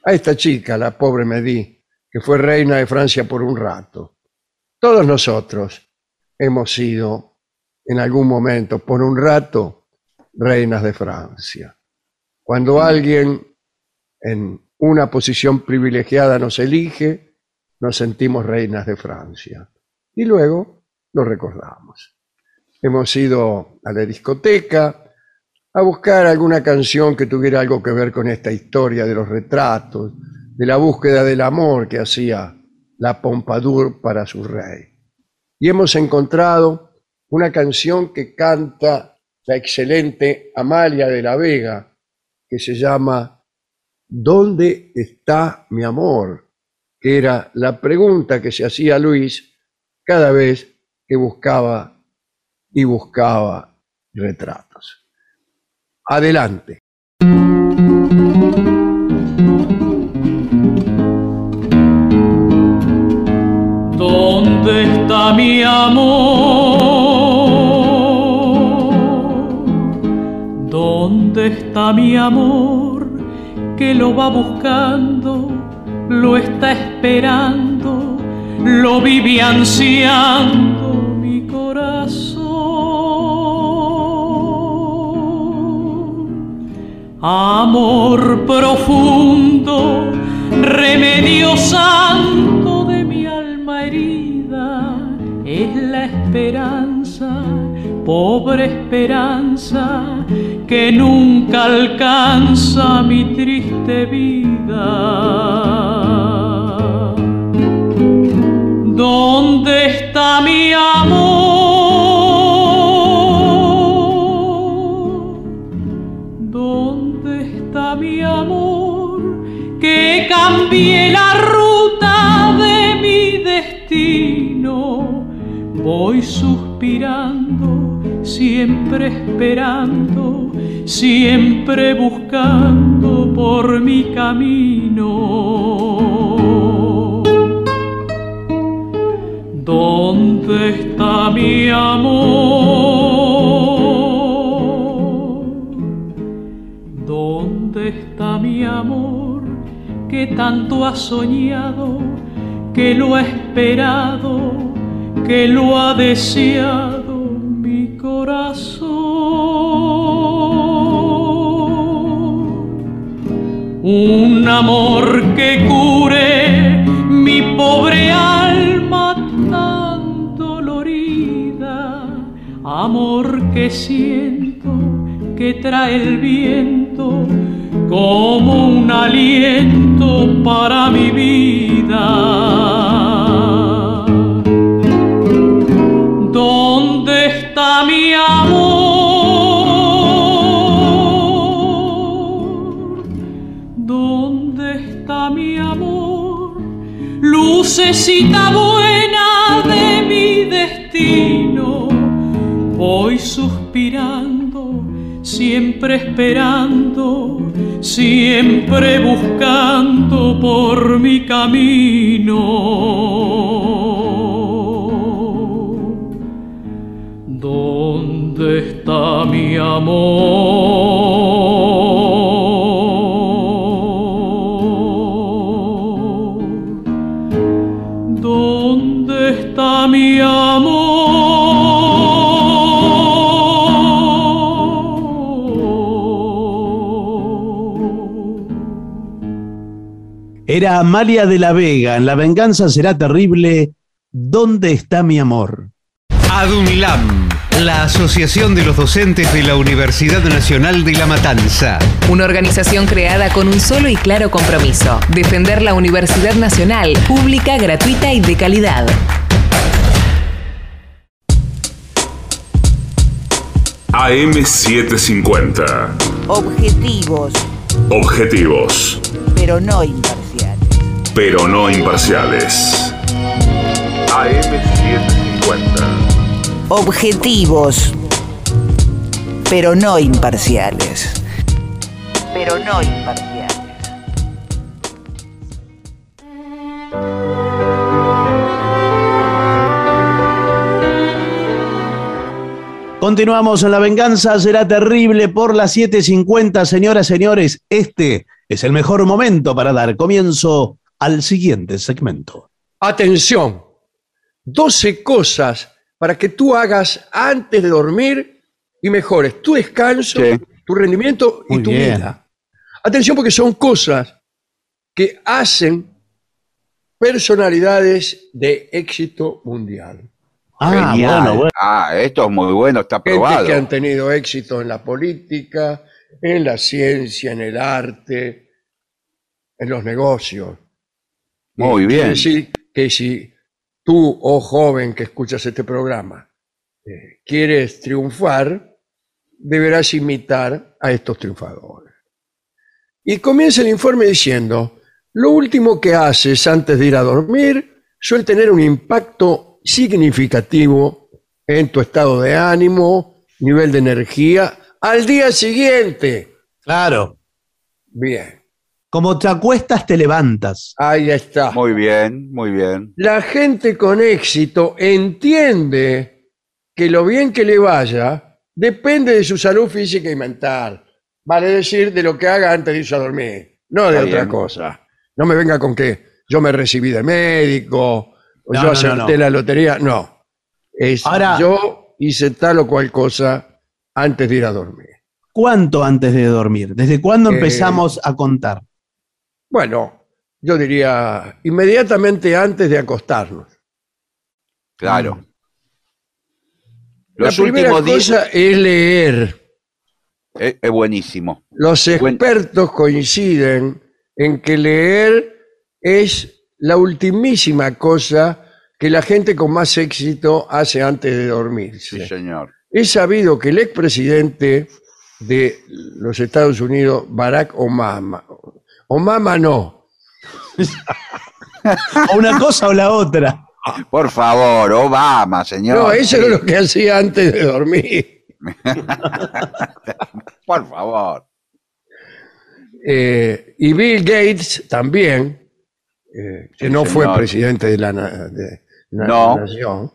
a esta chica, la pobre Medí, que fue reina de Francia por un rato. Todos nosotros hemos sido, en algún momento, por un rato, reinas de Francia. Cuando alguien en una posición privilegiada nos elige, nos sentimos reinas de Francia. Y luego lo recordamos. Hemos ido a la discoteca a buscar alguna canción que tuviera algo que ver con esta historia de los retratos, de la búsqueda del amor que hacía la Pompadour para su rey. Y hemos encontrado una canción que canta la excelente Amalia de la Vega, que se llama ¿Dónde está mi amor? que era la pregunta que se hacía Luis cada vez que buscaba y buscaba retratos. Adelante. ¿Dónde está mi amor? ¿Dónde está mi amor? Que lo va buscando, lo está esperando, lo vive ansiando mi corazón. Amor profundo, remedio santo de mi alma herida, es la esperanza, pobre esperanza, que nunca alcanza mi triste vida. ¿Dónde está mi amor? Que cambie la ruta de mi destino. Voy suspirando, siempre esperando, siempre buscando por mi camino. ¿Dónde está mi amor? ¿Dónde está mi amor que tanto ha soñado, que lo ha esperado, que lo ha deseado mi corazón. Un amor que cure mi pobre alma tan dolorida. Amor que siento que trae el viento como un aliento para mi vida. ¿Dónde está mi amor? ¿Dónde está mi amor? Lucecita buena de mi destino, voy suspirando, siempre esperando, siempre buscando por mi camino. ¿Dónde está mi amor? Amalia de la Vega. En La venganza será terrible. ¿Dónde está mi amor? ADUNLAM, la Asociación de los Docentes de la Universidad Nacional de La Matanza. Una organización creada con un solo y claro compromiso, defender la Universidad Nacional, pública, gratuita y de calidad. AM750. Objetivos, Objetivos, pero no imparciales. Pero no imparciales. AM750. Objetivos, pero no imparciales. Pero no imparciales. Continuamos en La venganza será terrible por las 7.50. Señoras, señores, este es el mejor momento para dar comienzo al siguiente segmento. Atención, 12 cosas para que tú hagas antes de dormir y mejores tu descanso, Sí. tu rendimiento y Muy tu bien. vida. Atención porque son cosas que hacen personalidades de éxito mundial. Ah, Genial. bueno, bueno. Ah, esto es muy bueno, está Gente probado. que han tenido éxito en la política, en la ciencia, en el arte, en los negocios. Muy Y bien. quiere decir que si tú, oh joven que escuchas este programa, eh, quieres triunfar, deberás imitar a estos triunfadores. Y comienza el informe diciendo, lo último que haces antes de ir a dormir suele tener un impacto significativo en tu estado de ánimo, nivel de energía, al día siguiente. Claro. Bien, Como te acuestas, te levantas. ahí está. Muy bien, muy bien. La gente con éxito entiende que lo bien que le vaya depende de su salud física y mental. Vale decir, de lo que haga antes de irse a dormir, no de Está otra bien. cosa. No me venga con que yo me recibí de médico, o No, yo no, acerté no, no. la lotería. No. Es Ahora- yo hice tal o cual cosa antes de ir a dormir. ¿Cuánto antes de dormir? ¿Desde cuándo Eh, empezamos a contar? Bueno, yo diría inmediatamente antes de acostarnos. Claro. La Los primera últimos días cosa es leer. es, es buenísimo. Los Buen- expertos coinciden en que leer es la ultimísima cosa que la gente con más éxito hace antes de dormirse. Sí, señor. Es sabido que el expresidente de los Estados Unidos, Barack Obama, Obama no, O (laughs) una cosa o la otra. Por favor, Obama, señor. no, eso Sí, era lo que hacía antes de dormir. (laughs) Por favor. Eh, y Bill Gates también, eh, que Sí, no fue presidente de la, de la No. nación,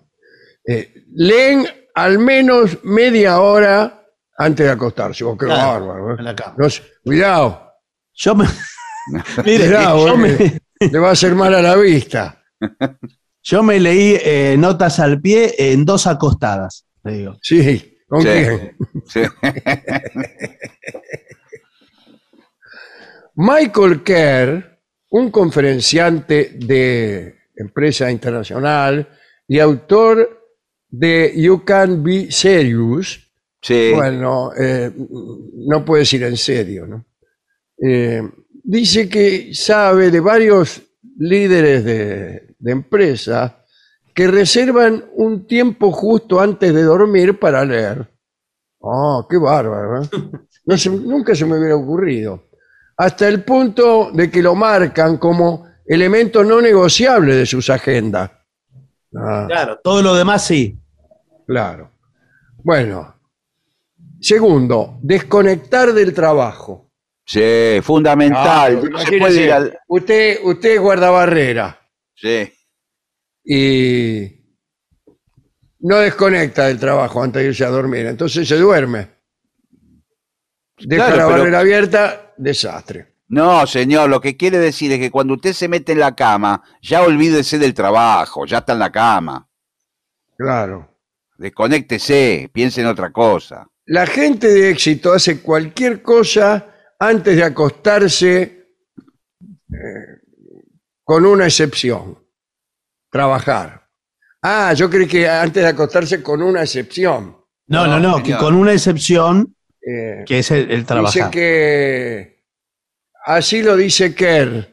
eh, leen al menos media hora antes de acostarse. Oh, qué Claro, bárbaro. ¿eh? en la cama. No sé, cuidado, Yo me. (laughs) Mire, yo eh, me- le va a hacer mal a la vista. (laughs) Yo me leí eh, notas al pie en dos acostadas, digo. Sí, ¿con Sí. quién? Sí. (laughs) Michael Kerr, un conferenciante de empresa internacional y autor de You Can Be Serious, Sí. bueno, eh, no puedes ir en serio, ¿no? Eh, dice que sabe de varios líderes de, de empresa que reservan un tiempo justo antes de dormir para leer. Oh, qué bárbaro. ¿eh? (laughs) No se- nunca se me hubiera ocurrido. Hasta el punto de que lo marcan como elemento no negociable de sus agendas. Ah. Claro, todo lo demás sí. Claro. Bueno. Segundo, desconectar del trabajo. Sí, fundamental. Ah, No se imagínese, puede ir al- usted, usted es guardabarrera Sí. y no desconecta del trabajo antes de irse a dormir, entonces se duerme. Deja Claro, la pero- barrera abierta, desastre. No, señor, lo que quiere decir es que cuando usted se mete en la cama, ya olvídese del trabajo, ya está en la cama. Claro. Desconéctese, piense en otra cosa. La gente de éxito hace cualquier cosa antes de acostarse eh, con una excepción. Trabajar. Ah, yo creí que antes de acostarse con una excepción. No, no, no, que con una excepción, Eh, que es el, el dice trabajar. que así lo dice Kerr.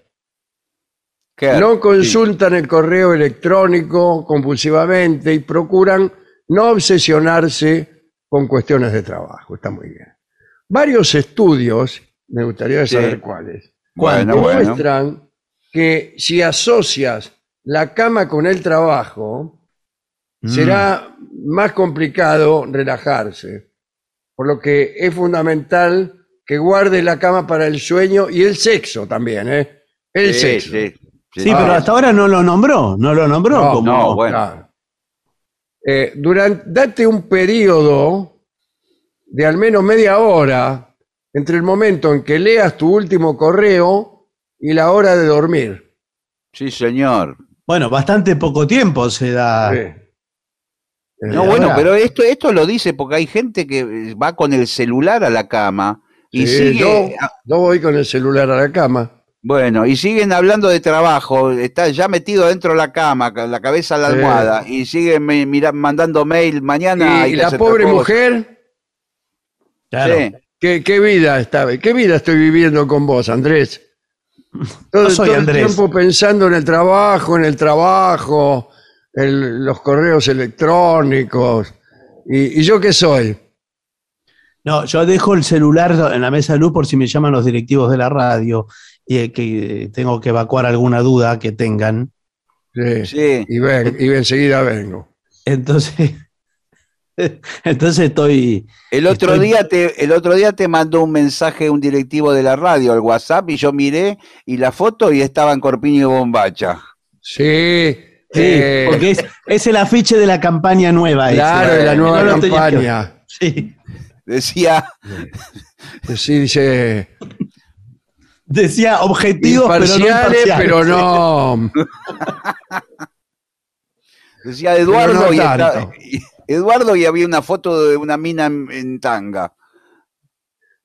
No consultan el correo electrónico compulsivamente y procuran no obsesionarse con cuestiones de trabajo. Está muy bien. Varios estudios, me gustaría Sí. saber cuáles, Bueno, bueno. demuestran que si asocias la cama con el trabajo, Mm. será más complicado relajarse. Por lo que es fundamental que guardes la cama para el sueño y el sexo también, ¿eh? El Sí, sexo. sí, sí. Sí, Ah. pero hasta ahora no lo nombró, no lo nombró No, como. no, bueno. Claro. Eh, durante, date un periodo de al menos media hora entre el momento en que leas tu último correo y la hora de dormir. Sí, señor. Bueno, bastante poco tiempo se da. Sí. No, bueno, pero esto, esto lo dice porque hay gente que va con el celular a la cama y Sí, sigue. yo, yo voy con el celular a la cama. Bueno, y siguen hablando de trabajo, está ya metido dentro de la cama, con la cabeza a la Sí. almohada, y siguen me- mira- mandando mail mañana. Y que la pobre mujer, Claro. Sí. ¿Qué, qué vida está, qué vida estoy viviendo con vos, Andrés? (laughs) Todo, No soy todo Andrés. el tiempo pensando en el trabajo, en el trabajo, en los correos electrónicos. ¿Y, y yo qué soy? No, yo dejo el celular en la mesa de luz por si me llaman los directivos de la radio y eh, que eh, tengo que evacuar alguna duda que tengan. Sí. Sí. Y, ven, y enseguida vengo. Entonces, (laughs) entonces estoy. El otro Estoy- día te, el otro día te mandó un mensaje un directivo de la radio al WhatsApp y yo miré y la foto y estaba en Corpiño y Bombacha. Sí. Sí, eh, porque es, es el afiche de la campaña nueva. ese. claro, de la nueva campaña. Sí. Decía, Sí, dice. Decía objetivos, pero no Imparciales, imparciales. pero no. (laughs) decía Eduardo no y- (laughs) Eduardo y había una foto de una mina en, en tanga.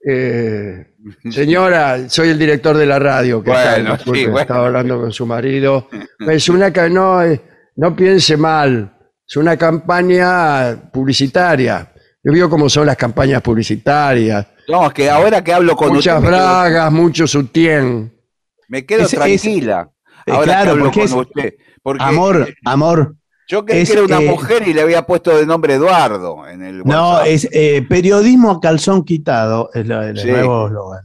Eh, (laughs) señora, soy el director de la radio. Que está- Bueno, disculpe, sí, bueno. estaba hablando con su marido. (laughs) Es una no, eh, no piense mal. Es una campaña publicitaria. Yo veo cómo son las campañas publicitarias. No, es que ahora que hablo con Muchas usted, quedo- bragas, mucho sutién. me quedo, Es- tranquila. ahora claro, que hablo con usted. Porque Amor, amor. Yo creí es, que era una eh, mujer y le había puesto de nombre Eduardo en el No, WhatsApp. es eh, periodismo a calzón quitado, es lo- el Sí. nuevo eslogan.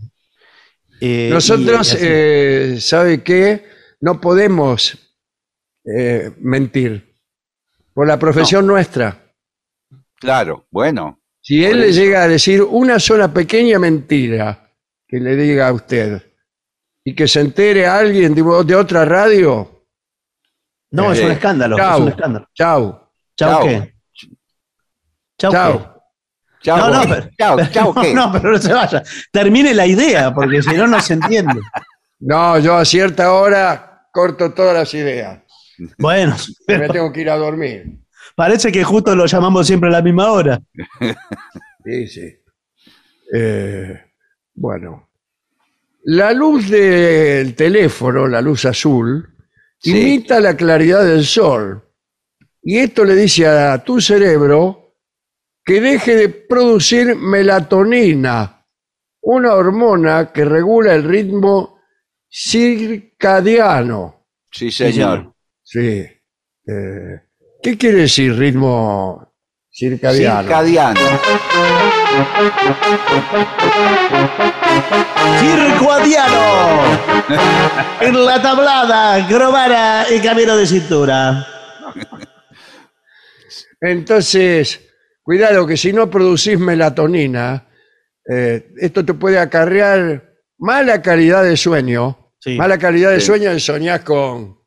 Eh, y Nosotros, eh, ¿sabe qué? No podemos eh, mentir por la profesión nuestra. Claro, bueno. Si él le llega a decir una sola pequeña mentira que le diga a usted y que se entere a alguien de, de otra radio, no, es eh, un escándalo, es chau. un escándalo. chau, Chau, Chau. ¿qué? Chau, chau. Chao, No, no, (laughs) pero- chao, chao, no, ¿qué? no, pero no se vaya. Termine la idea, porque si no, no se entiende. (laughs) No, yo a cierta hora corto todas las ideas. Bueno, (laughs) Me tengo que ir a dormir. parece que justo lo llamamos siempre a la misma hora. Sí, sí. Eh, bueno. La luz del teléfono, la luz azul, Sí. imita la claridad del sol. Y esto le dice a tu cerebro que deje de producir melatonina, una hormona que regula el ritmo circadiano. Sí, señor. Sí. Eh, ¿Qué quiere decir ritmo circadiano? Circadiano. ¡Circuadiano! (laughs) en la tablada, grobara y camino de cintura. Entonces, cuidado que si no producís melatonina, eh, esto te puede acarrear mala calidad de sueño. Sí. Mala calidad de Sí. sueño y soñás con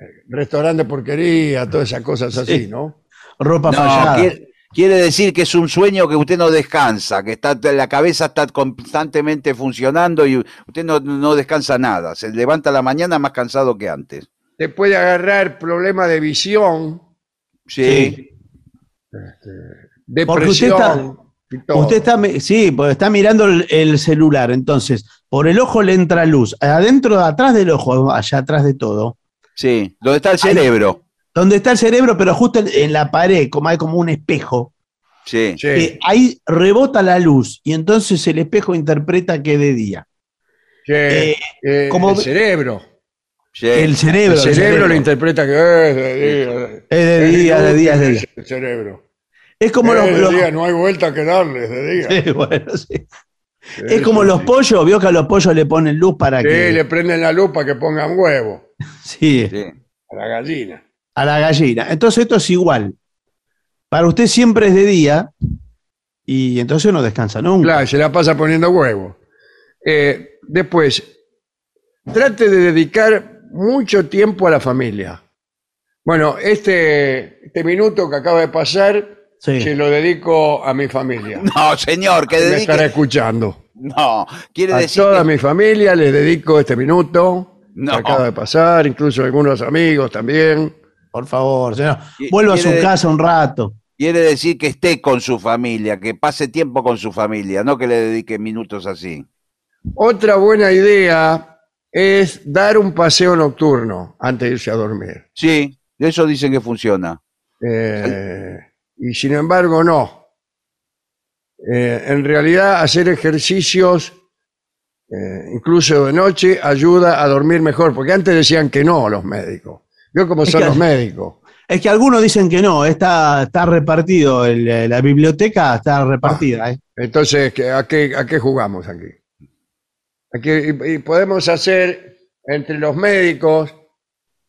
eh, restaurante de porquería, todas esas cosas así, Sí. ¿no? Ropa No, fallada. quiere, quiere decir que es un sueño que usted no descansa, que está, la cabeza está constantemente funcionando y usted no, no descansa nada. Se levanta a la mañana más cansado que antes. Te puede agarrar problema de visión, Sí. Usted está- depresión. Usted está, sí, porque está mirando el, el celular, entonces, por el ojo le entra luz. Adentro, atrás del ojo, allá atrás de todo, Sí. ¿Dónde está el cerebro? Donde está el cerebro, pero justo en, la pared, como hay como un espejo, Sí. Sí. que ahí rebota la luz y entonces el espejo interpreta que es de día. que, eh, eh, como- el cerebro. sí. El cerebro. El cerebro lo interpreta que es de día. Es de día, de día, es de día. El cerebro. Es como Es los, de los- día, no hay vuelta que darle, es de día. (laughs) Sí, bueno, sí. Sí, Es como sí, los sí. pollos, vio que a los pollos le ponen luz para Sí, que. le prenden la luz para que pongan huevo Sí, Sí. a la gallina. A la gallina. Entonces esto es igual. Para usted siempre es de día y entonces no descansa nunca. Claro, se la pasa poniendo huevo. Eh, después, trate de dedicar mucho tiempo a la familia. Bueno, este, este minuto que acaba de pasar Sí. se lo dedico a mi familia. (laughs) No, señor, que Me dedique. estará escuchando. No, quiere A decir toda que- mi familia les dedico este minuto No. que acaba de pasar, incluso algunos amigos también. Por favor, señor. Vuelva a su casa un rato. quiere decir que esté con su familia, que pase tiempo con su familia, no que le dedique minutos así. Otra buena idea es dar un paseo nocturno antes de irse a dormir. Sí, eso dicen que funciona. Eh, y sin embargo, no. Eh, en realidad, hacer ejercicios, eh, incluso de noche, ayuda a dormir mejor, porque antes decían que no los médicos. Yo como Es son que- los médicos. Es que algunos dicen que no, está, está repartido, el- la biblioteca está repartida. ¿eh? Entonces, ¿qué- ¿a qué, a qué jugamos aquí? Aquí y, y podemos hacer entre los médicos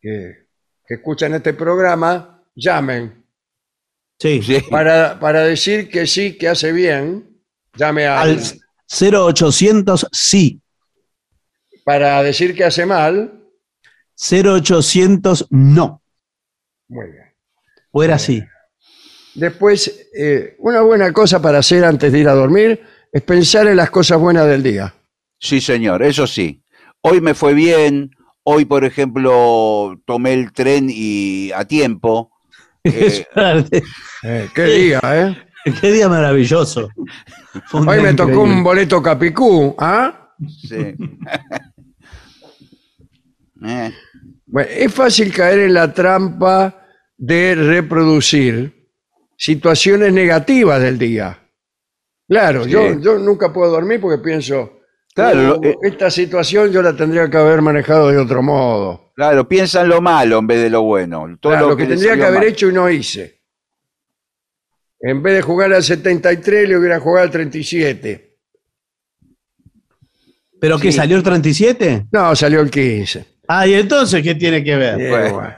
que, que escuchan este programa, llamen Sí. Sí. para, para decir que sí, que hace bien, llame a, Al 0800 sí, para decir que hace mal, 0800 no. muy bien. Fuera así. Después, eh, una buena cosa para hacer antes de ir a dormir es pensar en las cosas buenas del día. Sí, señor, eso sí. Hoy me fue bien, hoy, por ejemplo, tomé el tren y a tiempo. (laughs) Eh, Eh, qué día, ¿eh? (laughs) Qué día maravilloso. (laughs) Hoy me tocó un boleto Capicú, ¿ah? sí. Bueno, es fácil caer en la trampa de reproducir situaciones negativas del día. Claro, Sí. yo, yo nunca puedo dormir porque pienso, Claro, "Uh, lo- eh". esta situación yo la tendría que haber manejado de otro modo. claro, piensa en lo malo en vez de lo bueno. Todo Claro, lo que tendría que haber mal. hecho y no hice. En vez de jugar al 73, le hubiera jugado al 37. ¿Pero qué Sí. salió el 37? No, salió el 15. Ah, y entonces, ¿qué tiene que ver? Eh, Bueno.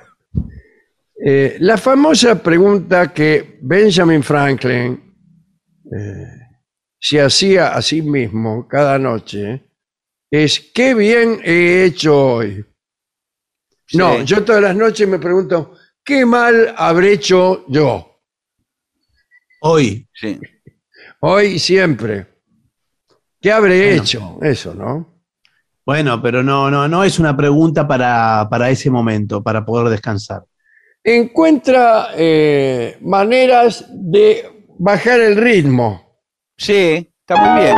Eh, la famosa pregunta que Benjamin Franklin eh, se hacía a sí mismo cada noche es, ¿qué bien he hecho hoy? No, yo todas las noches me pregunto, ¿qué mal habré hecho yo? Hoy. Sí. Hoy y siempre. ¿Qué habré Bueno. hecho? Eso, ¿no? Bueno, pero no, no, no es una pregunta para, para ese momento, para poder descansar. Encuentra eh, maneras de bajar el ritmo. Sí, está muy bien.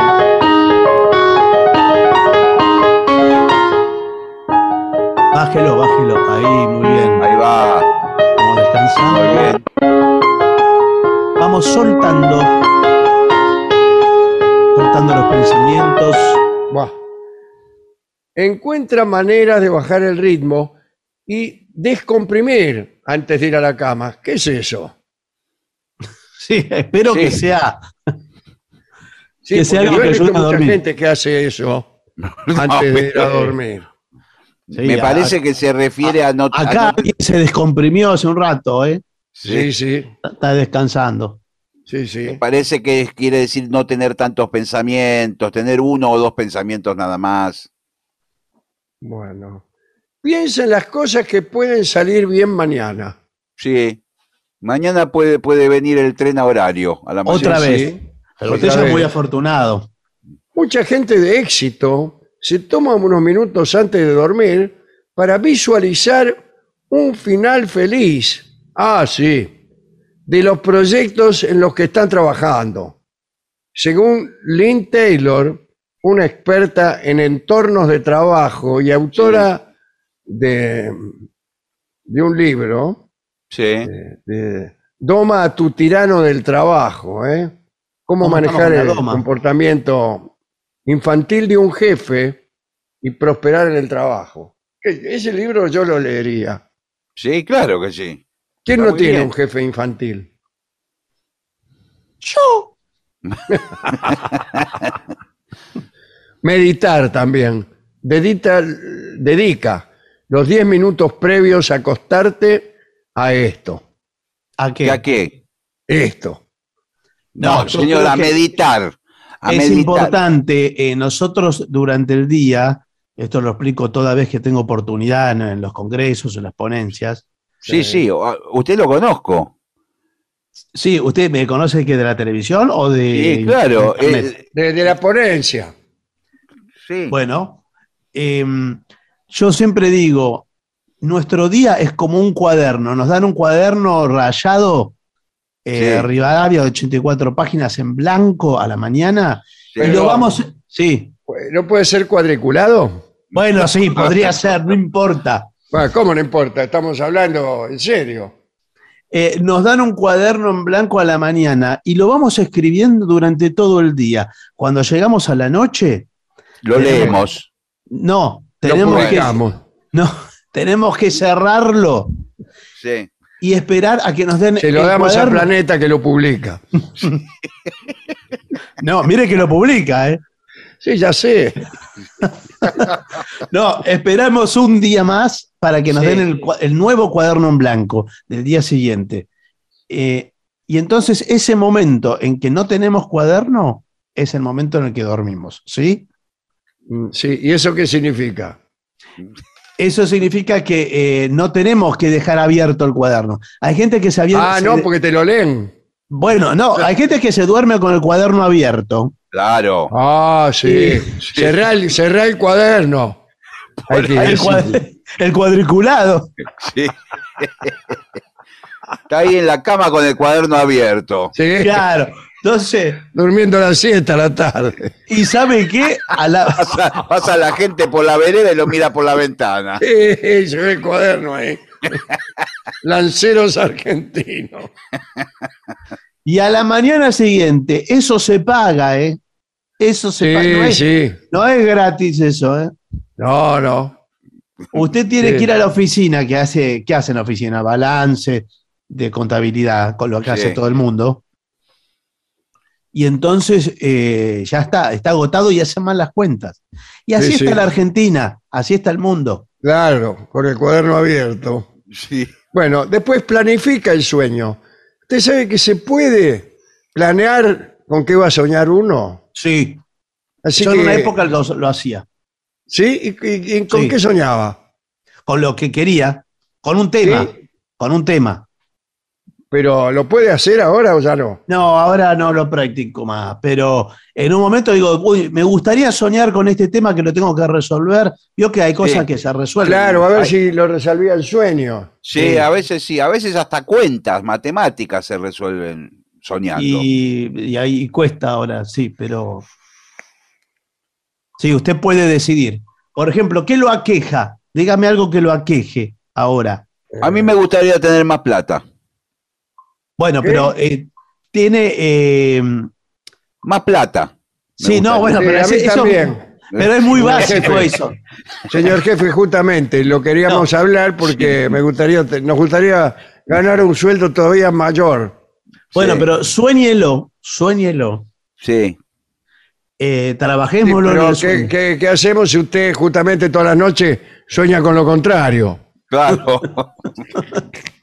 Bájelo, bájelo. Ahí, muy bien. Ahí va. Vamos descansando. Muy bien. Vamos soltando. Soltando los pensamientos. Buah. Encuentra maneras de bajar el ritmo y descomprimir antes de ir a la cama. ¿Qué es eso? (laughs) Sí, espero Sí. que sea. Sí, Que sea algo yo que he visto a mucha dormir. gente que hace eso antes de ir a dormir. Sí, Me a- parece que se refiere a no. a Acá no- alguien se descomprimió hace un rato, ¿eh? Sí, sí, Está descansando. sí, Me sí. parece que quiere decir no tener tantos pensamientos, tener uno o dos pensamientos nada más. Bueno. Piensa en las cosas que pueden salir bien mañana. Sí. Mañana puede, puede venir el tren a horario. A la Otra mañana. vez. Sí. Pero Otra usted es muy afortunado. Mucha gente de éxito se toma unos minutos antes de dormir para visualizar un final feliz. Ah, sí. De los proyectos en los que están trabajando. Según Lynn Taylor, una experta en entornos de trabajo y autora de, de un libro, Sí. de Doma a tu tirano del trabajo, ¿eh? Cómo ¿Cómo estamos manejar el doma? comportamiento infantil de un jefe y prosperar en el trabajo. Ese libro yo lo leería. Sí, claro que sí. ¿Quién Está no tiene bien. un jefe infantil? Yo. (laughs) Meditar también. Dedica, dedica los 10 minutos previos a acostarte a esto. ¿A qué? ¿A qué? Esto. No, yo señor, a meditar. A es meditar. importante, eh, nosotros durante el día, esto lo explico toda vez que tengo oportunidad en, en los congresos, en las ponencias. Sí, sí, o- usted lo conozco. Sí, ¿usted me conoce que de la televisión o de Sí, claro. eh, Desde la ponencia. Sí. Bueno, em, yo siempre digo, nuestro día es como un cuaderno, nos dan un cuaderno rayado, eh, Sí. Rivadavia, de 84 páginas en blanco a la mañana, y lo vamos, sí, ¿No puede ser cuadriculado? bueno, sí, podría (laughs) ser, no importa. Bueno, ¿Cómo no importa? Estamos hablando en serio. Eh, nos dan un cuaderno en blanco a la mañana y lo vamos escribiendo durante todo el día. Cuando llegamos a la noche, Lo tenemos- leemos. no, Lo tenemos que, no, (laughs) tenemos que cerrarlo Sí. y esperar a que nos den Se lo el damos al planeta que lo publica. (laughs) No, mire que lo publica, ¿eh? Sí, ya sé. (laughs) No, esperamos un día más para que nos Sí. den el nuevo cuaderno en blanco del día siguiente. Eh, y entonces ese momento en que no tenemos cuaderno es el momento en el que dormimos, ¿sí? Mm, Sí, ¿y eso qué significa? Eso significa que eh, no tenemos que dejar abierto el cuaderno. Hay gente que se había... Ah, no, porque te lo leen. Bueno, no, (laughs) hay gente que se duerme con el cuaderno abierto. Claro. Ah, sí. Sí. (laughs) Cerrá, el, cerrá el cuaderno. Hay que El, el cuadriculado. Sí. (laughs) Está ahí en la cama con el cuaderno abierto. Sí, Claro. Entonces, durmiendo la siesta a la tarde. ¿y sabe qué? A la, (laughs) Pasa, pasa la gente por la vereda y lo mira por la ventana. Sí, se ve el cuaderno ahí. (laughs) Lanceros argentinos. Y a la mañana siguiente, eso se paga, ¿eh? Eso se paga. No es, sí. no es gratis eso, ¿eh? No, no. Usted tiene Sí. que ir a la oficina, que hace, ¿qué hace en la oficina? Balance de contabilidad, con lo que hace todo el mundo. Y entonces eh, ya está, está agotado y hace mal las cuentas. Y así Sí, está sí. la Argentina, así está el mundo. Claro, con el cuaderno abierto. Sí. Bueno, después planifica el sueño. ¿Usted sabe que se puede planear con qué va a soñar uno? Sí. Así Yo que, en una época lo, lo hacía, ¿Sí? ¿Y, y- y con Sí. qué soñaba? con lo que quería, con un tema, Sí. con un tema. Pero ¿lo puede hacer ahora o ya no? No, ahora no lo practico más, pero en un momento digo, uy, me gustaría soñar con este tema que lo tengo que resolver. Vio que hay cosas Sí. que se resuelven. Claro, a ver Ay, si lo resolvía el sueño. Sí, a veces sí, a veces hasta cuentas matemáticas se resuelven soñando. Y, y ahí cuesta ahora, sí, pero. Sí, usted puede decidir. Por ejemplo, ¿qué lo aqueja? Dígame algo que lo aqueje ahora. A mí me gustaría tener más plata. Bueno, ¿Qué? pero eh, tiene. eh, Más plata. sí, no, bueno, Sí, pero es- eso- también. Pero es muy Señor básico jefe. eso. Señor jefe, justamente lo queríamos hablar porque me gustaría, nos gustaría ganar un sueldo todavía mayor. Bueno, Sí. pero suéñelo, suéñelo. Sí. Eh, Sí, trabajémoslo en pero el ¿qué, sueño. qué- qué hacemos si usted justamente todas las noches sueña con lo contrario? Claro. (laughs)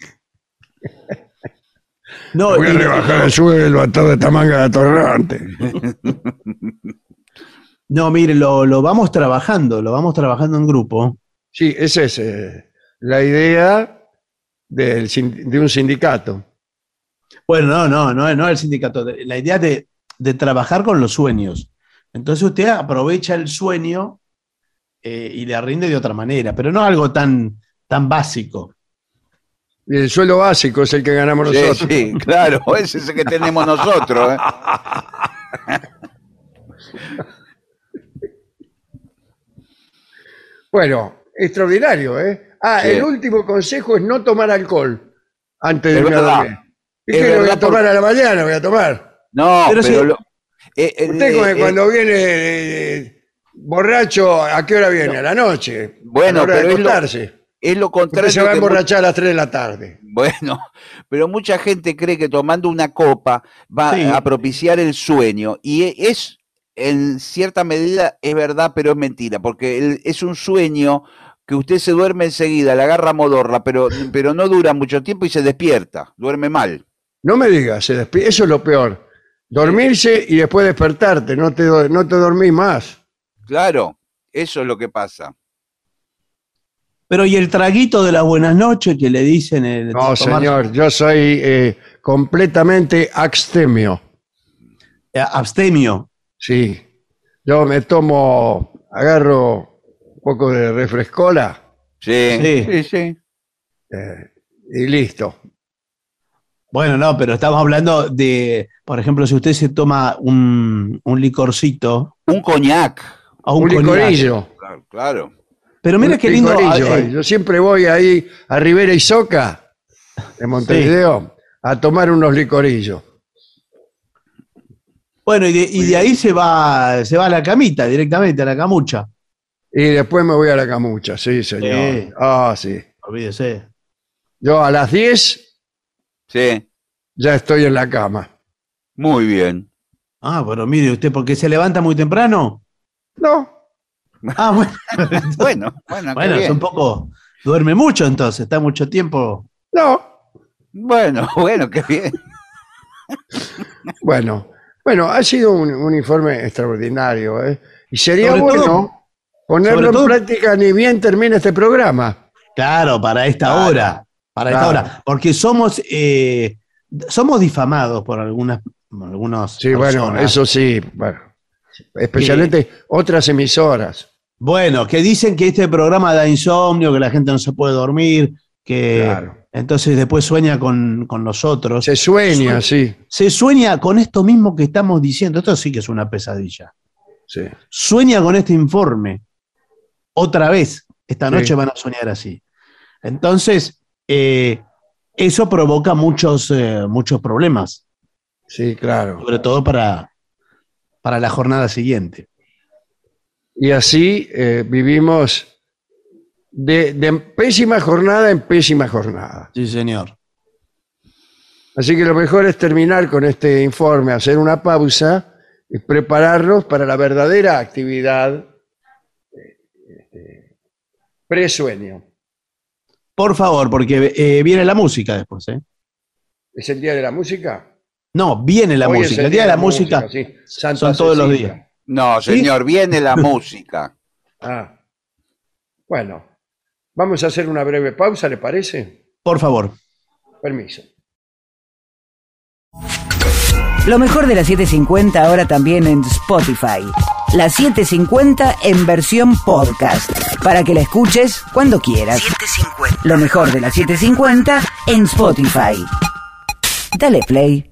No, Voy a rebajar el sueldo a toda esta manga de atorrante. (laughs) no, mire, lo, lo vamos trabajando, lo vamos trabajando en grupo. Sí, esa es eh, la idea del de un sindicato. Bueno, no, no, no, no el sindicato. de- La idea de, de trabajar con los sueños. Entonces usted aprovecha el sueño eh, y le rinde de otra manera, pero no algo tan, tan básico. Y el sueldo básico es el que ganamos Sí, nosotros. sí, claro, (laughs) ese es el que tenemos nosotros. ¿eh? (laughs) Bueno, extraordinario, ¿eh? Ah, Sí. el último consejo es no tomar alcohol antes de Es irme a verdad. dormir. ¿Y Es qué lo voy a tomar a la mañana? Voy a tomar. No, Pero pero, si- lo- eh, eh, Usted eh, eh, cuando viene eh, borracho, ¿a qué hora viene? A la noche. Bueno, a la hora pero de es lo- acostarse. Es lo Usted contrario. se va a emborrachar a las 3 de la tarde. Bueno, (laughs) pero mucha gente cree que tomando una copa va Sí. a propiciar el sueño y e- es, en cierta medida, es verdad, pero es mentira, porque es un sueño que usted se duerme enseguida, le agarra modorra, pero, pero no dura mucho tiempo y se despierta, duerme mal. No me digas, se eso es lo peor. Dormirse y después despertarte, no te, no te dormís más. Claro, eso es lo que pasa. Pero y el traguito de las buenas noches que le dicen el No, tomar- señor, yo soy eh, completamente abstemio. eh, abstemio. Sí, yo me tomo, agarro un poco de refrescola Sí, Sí. sí, sí. eh, y listo. Bueno, no, pero estamos hablando de, por ejemplo, si usted se toma un, un licorcito Un coñac. o un, licorillo. Claro, claro. Pero mira qué lindo. licorillo, eh, Yo siempre voy ahí a Rivera y Soca, de Montevideo, a tomar unos licorillos. bueno, y de, y de ahí se va, se va a la camita directamente, a la camucha. Y después me voy a la camucha, sí, señor. Sí. Ah, sí. Olvídese. Yo a las 10 Sí, ya estoy en la cama. muy bien. Ah, pero mire usted, porque se levanta muy temprano. No, Ah, bueno. (laughs) Bueno, bueno, es un poco. Duerme mucho entonces, está mucho tiempo. no. Bueno, (laughs) bueno, qué bien. Bueno, bueno, ha sido un, un informe extraordinario, ¿eh? Y sería Sobre bueno todo- ponerlo todo- en práctica ni bien termine este programa. Claro, para esta Claro. hora. Para esta hora. Porque somos, eh, somos difamados por algunas, algunos. Sí, bueno, eso sí, bueno. Especialmente otras emisoras. Bueno, que dicen que este programa da insomnio, que la gente no se puede dormir, que Claro. entonces después sueña con, con nosotros. Se sueña, sí. Se sueña con esto mismo que estamos diciendo. Esto sí que es una pesadilla. sí. Sueña con este informe. Otra vez. Esta Sí. noche van a soñar así. Entonces, eh, eso provoca muchos, eh, muchos problemas, Sí, claro. sobre todo para, para la jornada siguiente. Y así eh, vivimos de, de pésima jornada en pésima jornada. Sí, señor. Así que lo mejor es terminar con este informe, hacer una pausa y prepararnos para la verdadera actividad eh, presueño. Por favor, porque eh, viene la música después. ¿eh? ¿Es el día de la música? No, viene la Hoy música. El día de la música sí. Son todos los días. No, señor, viene la (laughs) música. Ah. Bueno, vamos a hacer una breve pausa, ¿le parece? Por favor. Permiso. Lo mejor de la 750 ahora también en Spotify. La 750 en versión podcast. Para que la escuches cuando quieras. Lo mejor de la 750 en Spotify. Dale play.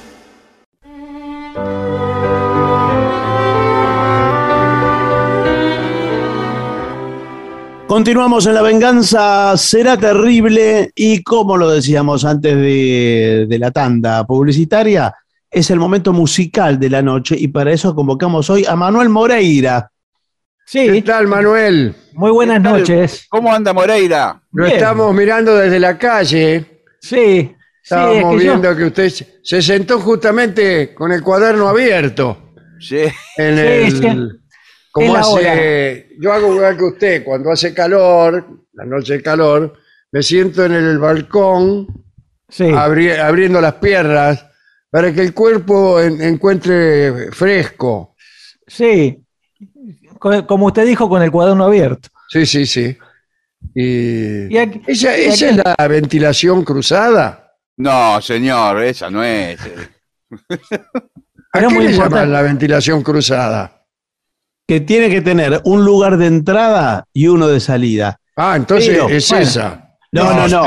Continuamos en La Venganza Será Terrible y como lo decíamos antes de, de la tanda publicitaria, es el momento musical de la noche y para eso convocamos hoy a Manuel Moreira. ¿Qué Sí, tal, Manuel? muy buenas noches. ¿Cómo anda Moreira? Lo Bien. estamos mirando desde la calle. Sí, sí, es Estábamos yo- viendo que usted se- se sentó justamente con el cuaderno abierto. Sí. En Sí, el, sí. Como hace, yo hago igual que usted, cuando hace calor, la noche de calor, me siento en el balcón sí. abri- abriendo las piernas para que el cuerpo en- encuentre fresco. Sí, Co- como usted dijo, con el cuaderno abierto. Sí, sí, sí. Y, Y aquí- ¿Esa, y esa aquí- es la ventilación cruzada? No, señor, esa no es. ¿A Era qué muy le llaman importante. la ventilación cruzada? Que tiene que tener un lugar de entrada y uno de salida. Ah, entonces Pero, es bueno. esa. No, no, no.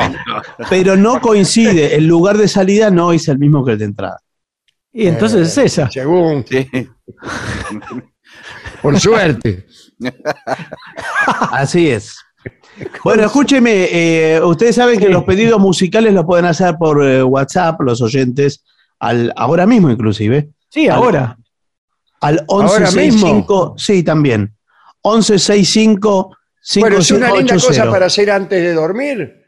Pero no coincide. El lugar de salida no es el mismo que el de entrada. Y entonces es esa. Según, Sí. por suerte. (laughs) Así es. Bueno, escúcheme, eh, ustedes saben que los pedidos musicales los pueden hacer por eh, WhatsApp, los oyentes, al, ahora mismo inclusive, Sí, ahora. Al ¿Ahora 1165, sí, también, 1165 Bueno, es una linda cosa 5580. para hacer antes de dormir.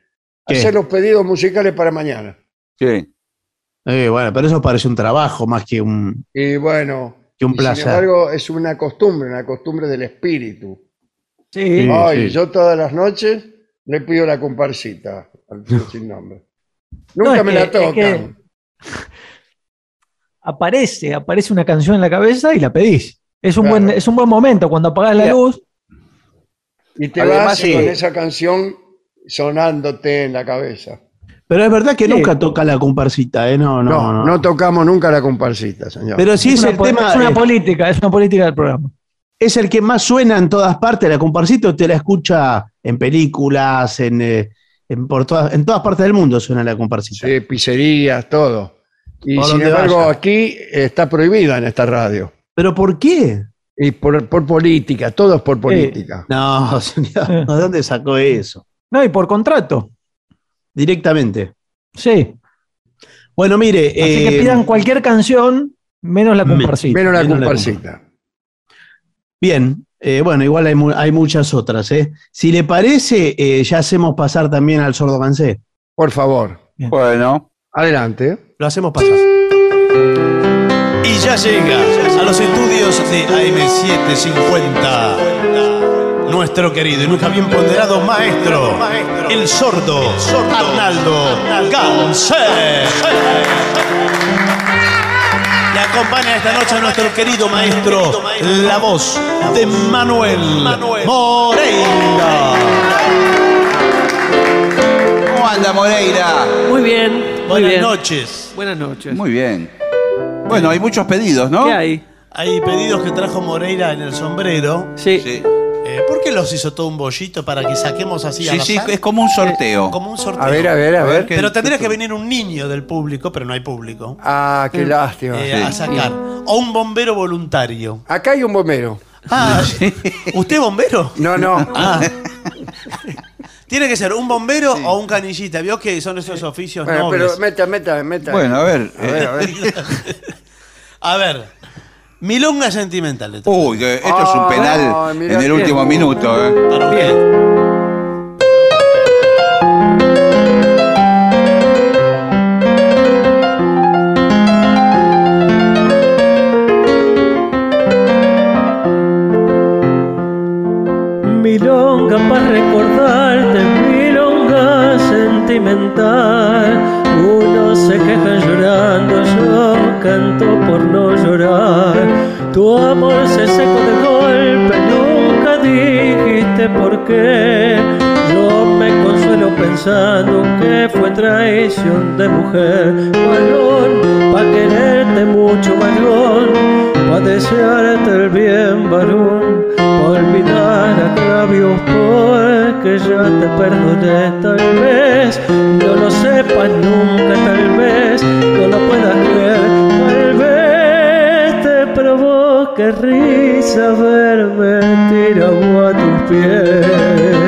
¿Qué? Hacer los pedidos musicales para mañana. Sí. Eh, bueno, pero eso parece un trabajo más que un, Y bueno, que un y placer. sin embargo, es una costumbre, una costumbre del espíritu. Sí. Sí. Ay, yo todas las noches le pido la comparsita al (laughs) tío sin nombre. No, Nunca me que- la es que- tocan. Aparece, aparece una canción en la cabeza y la pedís. Es un, Claro. buen, es un buen momento cuando apagás la luz. Y te Además, vas sí. con esa canción sonándote en la cabeza. Pero es verdad que Sí. nunca toca la comparsita, ¿eh? No, no, No, no. no, tocamos nunca la comparsita, señor. Pero sí es, una, el tema, es una política, es una política del programa. es el que más suena en todas partes. La comparsita usted la escucha en películas, en, eh, en, por todas, en todas partes del mundo suena la comparsita. Sí, pizzerías, todo. Y sin embargo, vaya. aquí está prohibida en esta radio. ¿Pero por qué? Y por, por política, todo es por política. No, (laughs) señor, ¿de dónde sacó eso? No, y por contrato. Directamente. Sí. Bueno, mire. Así eh, que pidan cualquier canción menos la comparsita. Menos la Menos la comparsita. Bien, eh, bueno, igual hay, mu- hay muchas otras. ¿eh? Si le parece, eh, ya hacemos pasar también al sordo Gansé. Por favor, Bueno. adelante. Lo hacemos pasar. Y ya llega a los estudios de AM750 nuestro querido y nunca bien ponderado maestro, el sordo Arnaldo Ganser. Le acompaña esta noche a nuestro querido maestro, la voz de Manuel Moreira. ¿Cómo anda Moreira? Muy bien. Muy Buenas bien. noches. Buenas noches. Muy bien. Bueno, hay muchos pedidos, ¿no? ¿Qué hay? Hay pedidos que trajo Moreira en el sombrero. Sí. Sí. Eh, ¿Por qué los hizo todo un bollito para que saquemos así Sí, al sí, azar? es como un sorteo. Como un sorteo. A ver, a ver, a ver. Pero tendría que venir un niño del público, pero no hay público, Ah, qué lástima. eh, a sacar. O un bombero voluntario. Acá hay un bombero. Ah, (laughs) ¿usted bombero? No, no. Ah. (laughs) Tiene que ser un bombero o un canillita. Vio que son esos oficios Bueno, nobles. pero meta, meta, meta. Bueno, a ver. A ver, eh, a ver. (laughs) A ver, milonga sentimental. Uy, que esto es un Ay, penal en el último minuto. ¿eh? Para usted. Tu amor se secó de golpe, nunca dijiste por qué. Yo me consuelo pensando que fue traición de mujer. Varón, pa' quererte mucho, varón, pa' desearte el bien, varón, pa' olvidar agravios porque ya te perdoné. Tal vez no lo sepas nunca, tal vez no lo provoque risa verme tirado a tus pies.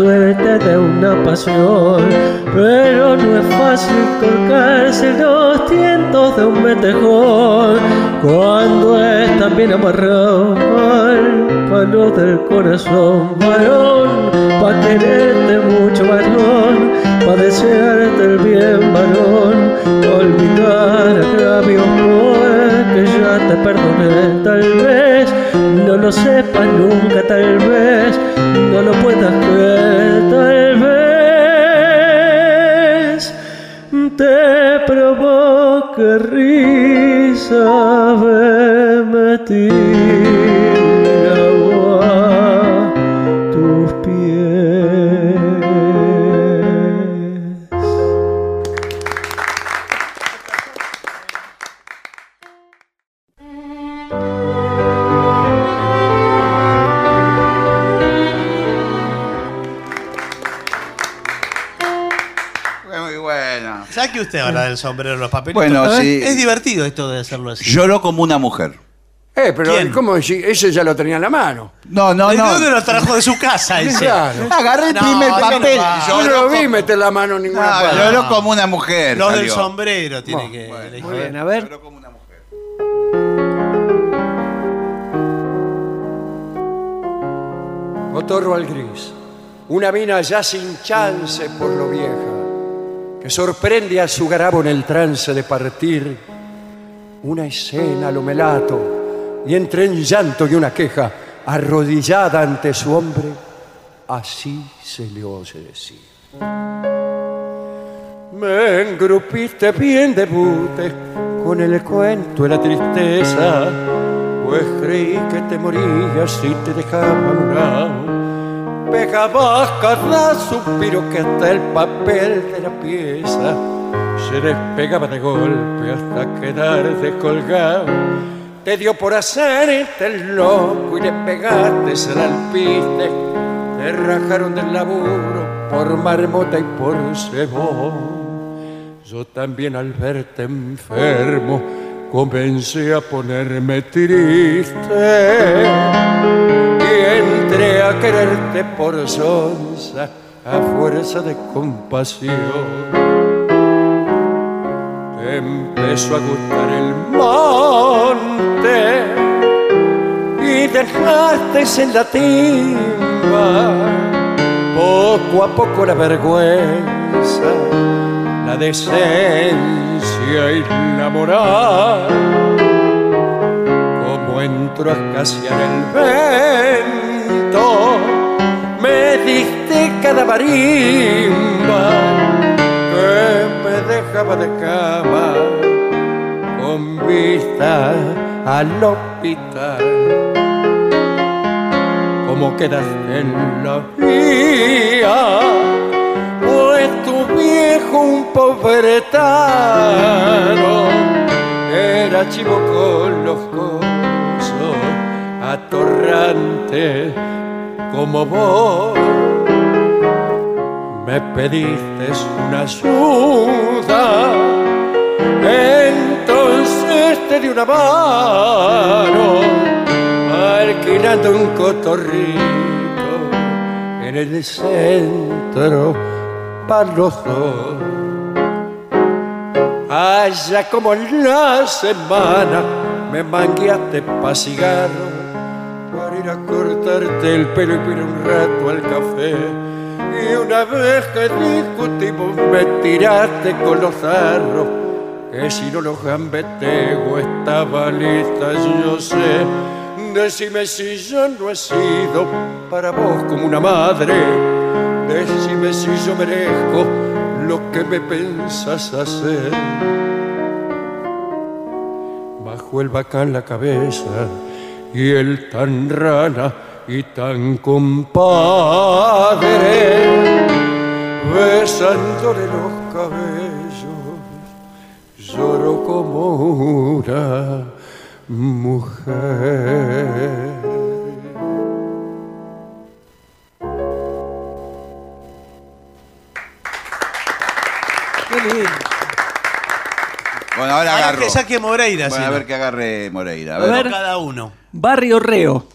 Suerte de una pasión. Pero no es fácil colgarse los tientos de un metejón cuando están bien amarrado al palo del corazón. Varón, pa' quererte mucho, varón, pa' desearte el bien, varón, pa' olvidar agravios porque ya te perdoné. Tal vez no lo sepas nunca, tal vez no lo puedas creer, tal vez te provoque risa verme tirado que usted habla del sombrero de los papelitos? Bueno, sí. Es divertido esto de hacerlo así. Lloró como una mujer. Eh, pero ¿Quién? ¿cómo decir? Ese ya lo tenía en la mano. No, no, ¿De no. dónde lo trajo de su casa ese? Claro. Agarré el No, primer eso no papel. va. Yo no lo vi meter la mano en ninguna No, parte. lloró como una mujer. Lo del salió. sombrero tiene Bueno, que bueno, elegir. Muy bien, a ver. Lloró como una mujer. Otorro al gris. Una mina ya sin chance por lo vieja, que sorprende a su garabo en el trance de partir. Una escena lo melato, y entre un llanto y una queja, arrodillada ante su hombre, así se le oye decir. Me engrupiste bien de bute con el cuento de la tristeza, pues creí que te morías si te dejaba murado. Pegabas cada suspiro que hasta el papel de la pieza se despegaba de golpe hasta quedar descolgado. Te dio por hacerte el loco y le pegaste al alpiste. Te rajaron del laburo por marmota y por cebón. Yo también al verte enfermo comencé a ponerme triste y a quererte por sonza a fuerza de compasión. Te empezó a gustar el monte y dejaste en la timba poco a poco la vergüenza, la decencia y la moral como entró a escasear el vento, me diste cada marimba que me dejaba de cama con vista al hospital. Como quedaste en la vía, pues tu viejo un pobretano era chivo con los cosos, atorrante como vos. Me pediste una ayuda, entonces te di una mano, alquilando un cotorrito en el centro para los dos. Allá como en la semana me mangueaste pa' cigarro para ir a el pelo y ir un rato al café. Y una vez que discutimos me tiraste con los zarros, que si no los gambeteo estaba lista, yo sé. Decime si yo no he sido para vos como una madre. Decime si yo merezco lo que me pensas hacer. Bajo el bacán la cabeza y el tan rana y tan compadre, besándole los cabellos, lloro como una mujer. Qué lindo. Bueno, ahora agarro. que saque Moreira, Bueno, sí, a ¿no? ver que agarre Moreira. A ver, cada uno. Barrio Reo.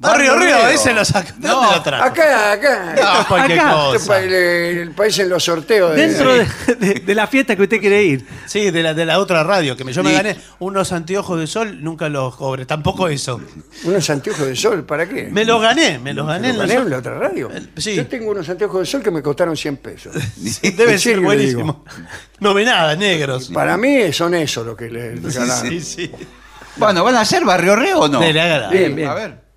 Barrio Río, ese lo saca. ¿De dónde lo trajo? Acá, acá. No, cualquier Acá. cosa. Este pa- el, el país en los sorteos. de- Dentro de, de- de la fiesta que usted quiere ir. Sí, de la, de la otra radio, que me, yo me Y- gané unos anteojos de sol, nunca los cobré, tampoco eso. Unos anteojos de sol, ¿para qué? Me los gané, me los gané en ¿Lo la gané en la otra radio? sí. Yo tengo unos anteojos de sol que me costaron 100 pesos. (laughs) Debe En ser serio buenísimo. No ve nada, negros. Para mí son eso lo que le regalaron. Sí, sí. Bueno, ¿van a hacer Barrio Reo o no? Dele, hágala. Bien, bien. A ver.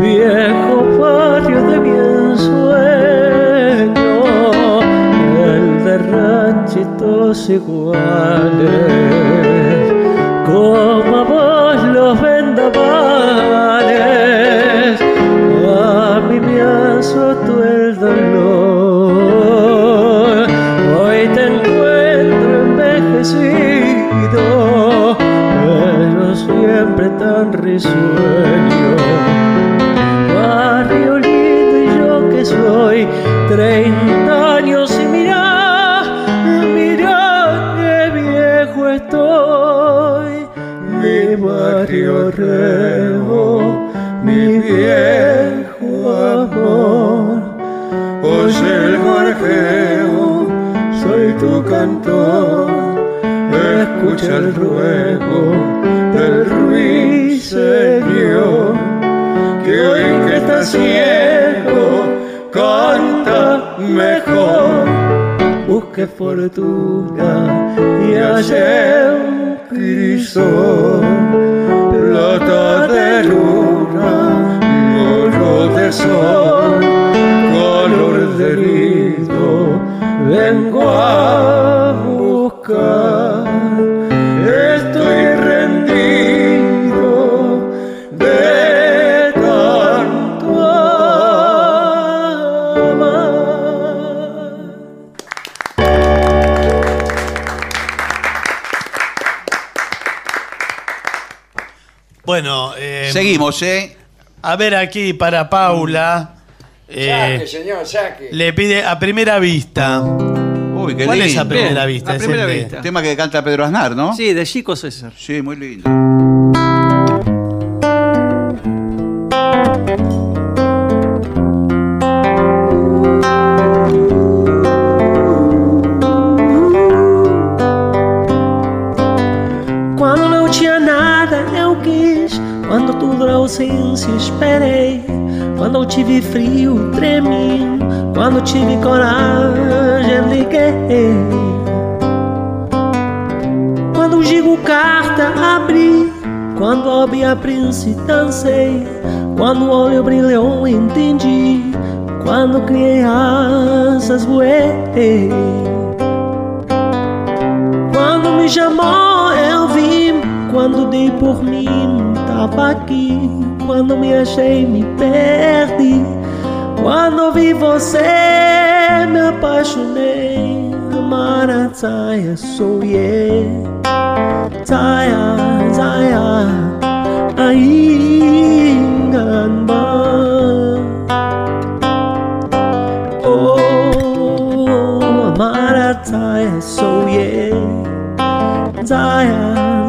Viejo barrio de mi ensueño, el de ranchitos iguales, tan risueño barrio lindo y yo que soy 30 años y mira, mira qué viejo estoy. Mi barrio reo, mi viejo amor. Oye el gorjeo, soy tu cantor. Escucha el ruego ruiseñor que hoy que está ciego canta mejor. Busque fortuna y hallé un plata de luna, oro de sol, color de lindo, vengo a buscar. Seguimos, ¿eh? a ver aquí para Paula. eh, Saque, señor, saque. le pide a primera vista. Uy, qué ¿Cuál lindo. es a primera vista? a Es primera el de- vista. Tema que canta Pedro Aznar, ¿no? Sí, de Chico César. Sí, muy lindo. Ausência, esperei. Quando eu tive frio, tremi. Quando tive coragem, liguei. Quando digo carta, abri. Quando ouvi a príncipe, dancei. Quando o olho brilhou, entendi. Quando criei asas, voei. Quando me chamou, eu vim. Quando dei por mim, tava aqui. Quando me achei, me perdi. Quando vi você, me apaixonei. Marataya, sou eu. Taya, Taya, aingan ba? Oh, Marataya, sou eu. Zaya, Zaya,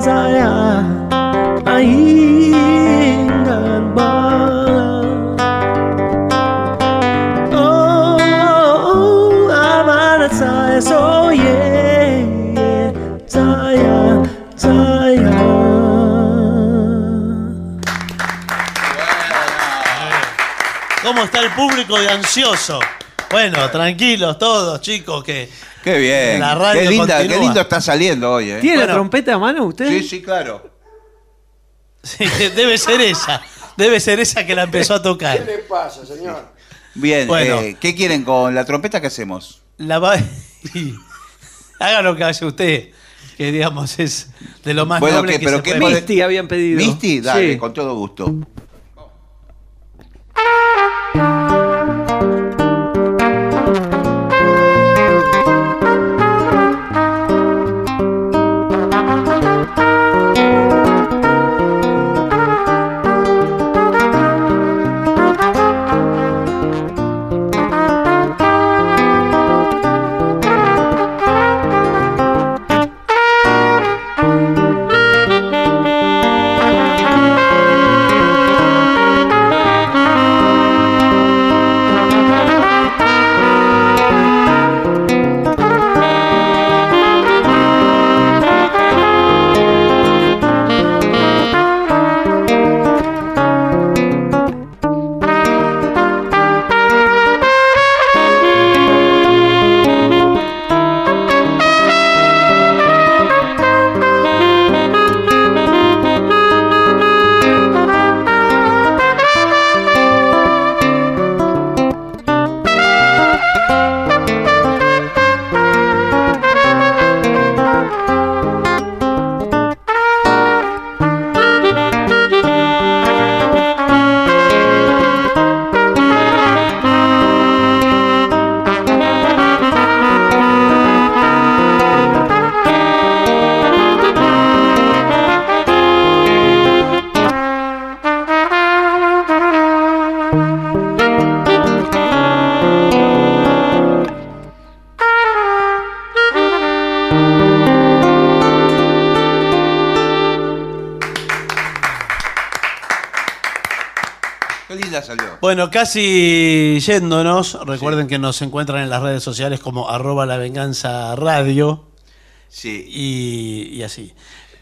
¿Cómo está el público de ansioso? Bueno, tranquilos todos, chicos, que Qué bien. la qué, linda, qué lindo está saliendo hoy. ¿eh? ¿Tiene la trompeta a mano usted? Sí, sí, claro. Sí, debe ser esa. Debe ser esa que la empezó a ¿Qué tocar. le pasa, señor? Bien, Bueno. eh, ¿qué quieren con la trompeta que hacemos? La va... (laughs) Haga lo que hace usted, que digamos es de lo más Bueno, noble ¿qué- que pero se qué puede. puede- Misty habían pedido. ¿Misty? Dale, Sí. con todo gusto. Casi yéndonos, recuerden que nos encuentran en las redes sociales como arroba la venganza radio Sí. y, y así.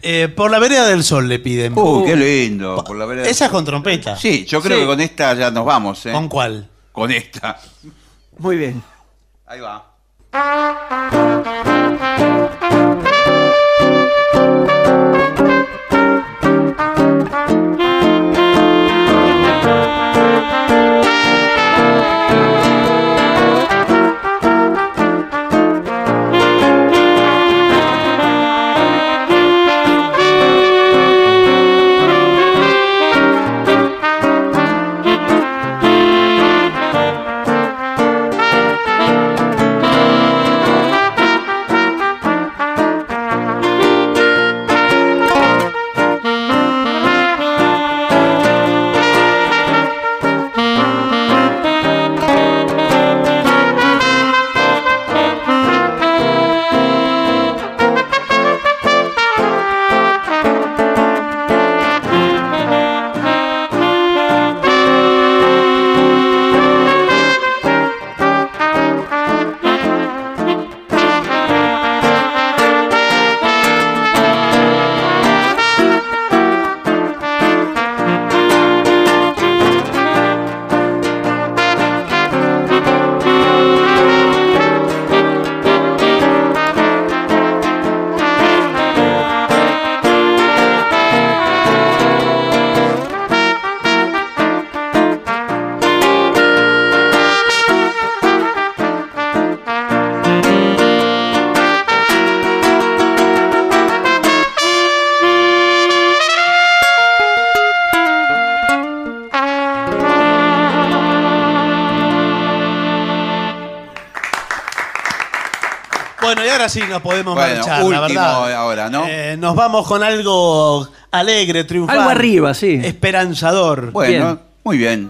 Eh, por la vereda del sol le piden. Uh, qué lindo. Por la vereda. Esa es con trompeta. Sí, yo creo Sí. que con esta ya nos vamos, ¿eh? ¿Con cuál? Con esta. Muy bien. Podemos Bueno, marchar, la último verdad. ahora, ¿no? Eh, nos vamos con algo alegre, triunfante. Algo arriba, sí. Esperanzador. Bueno, bien. muy bien.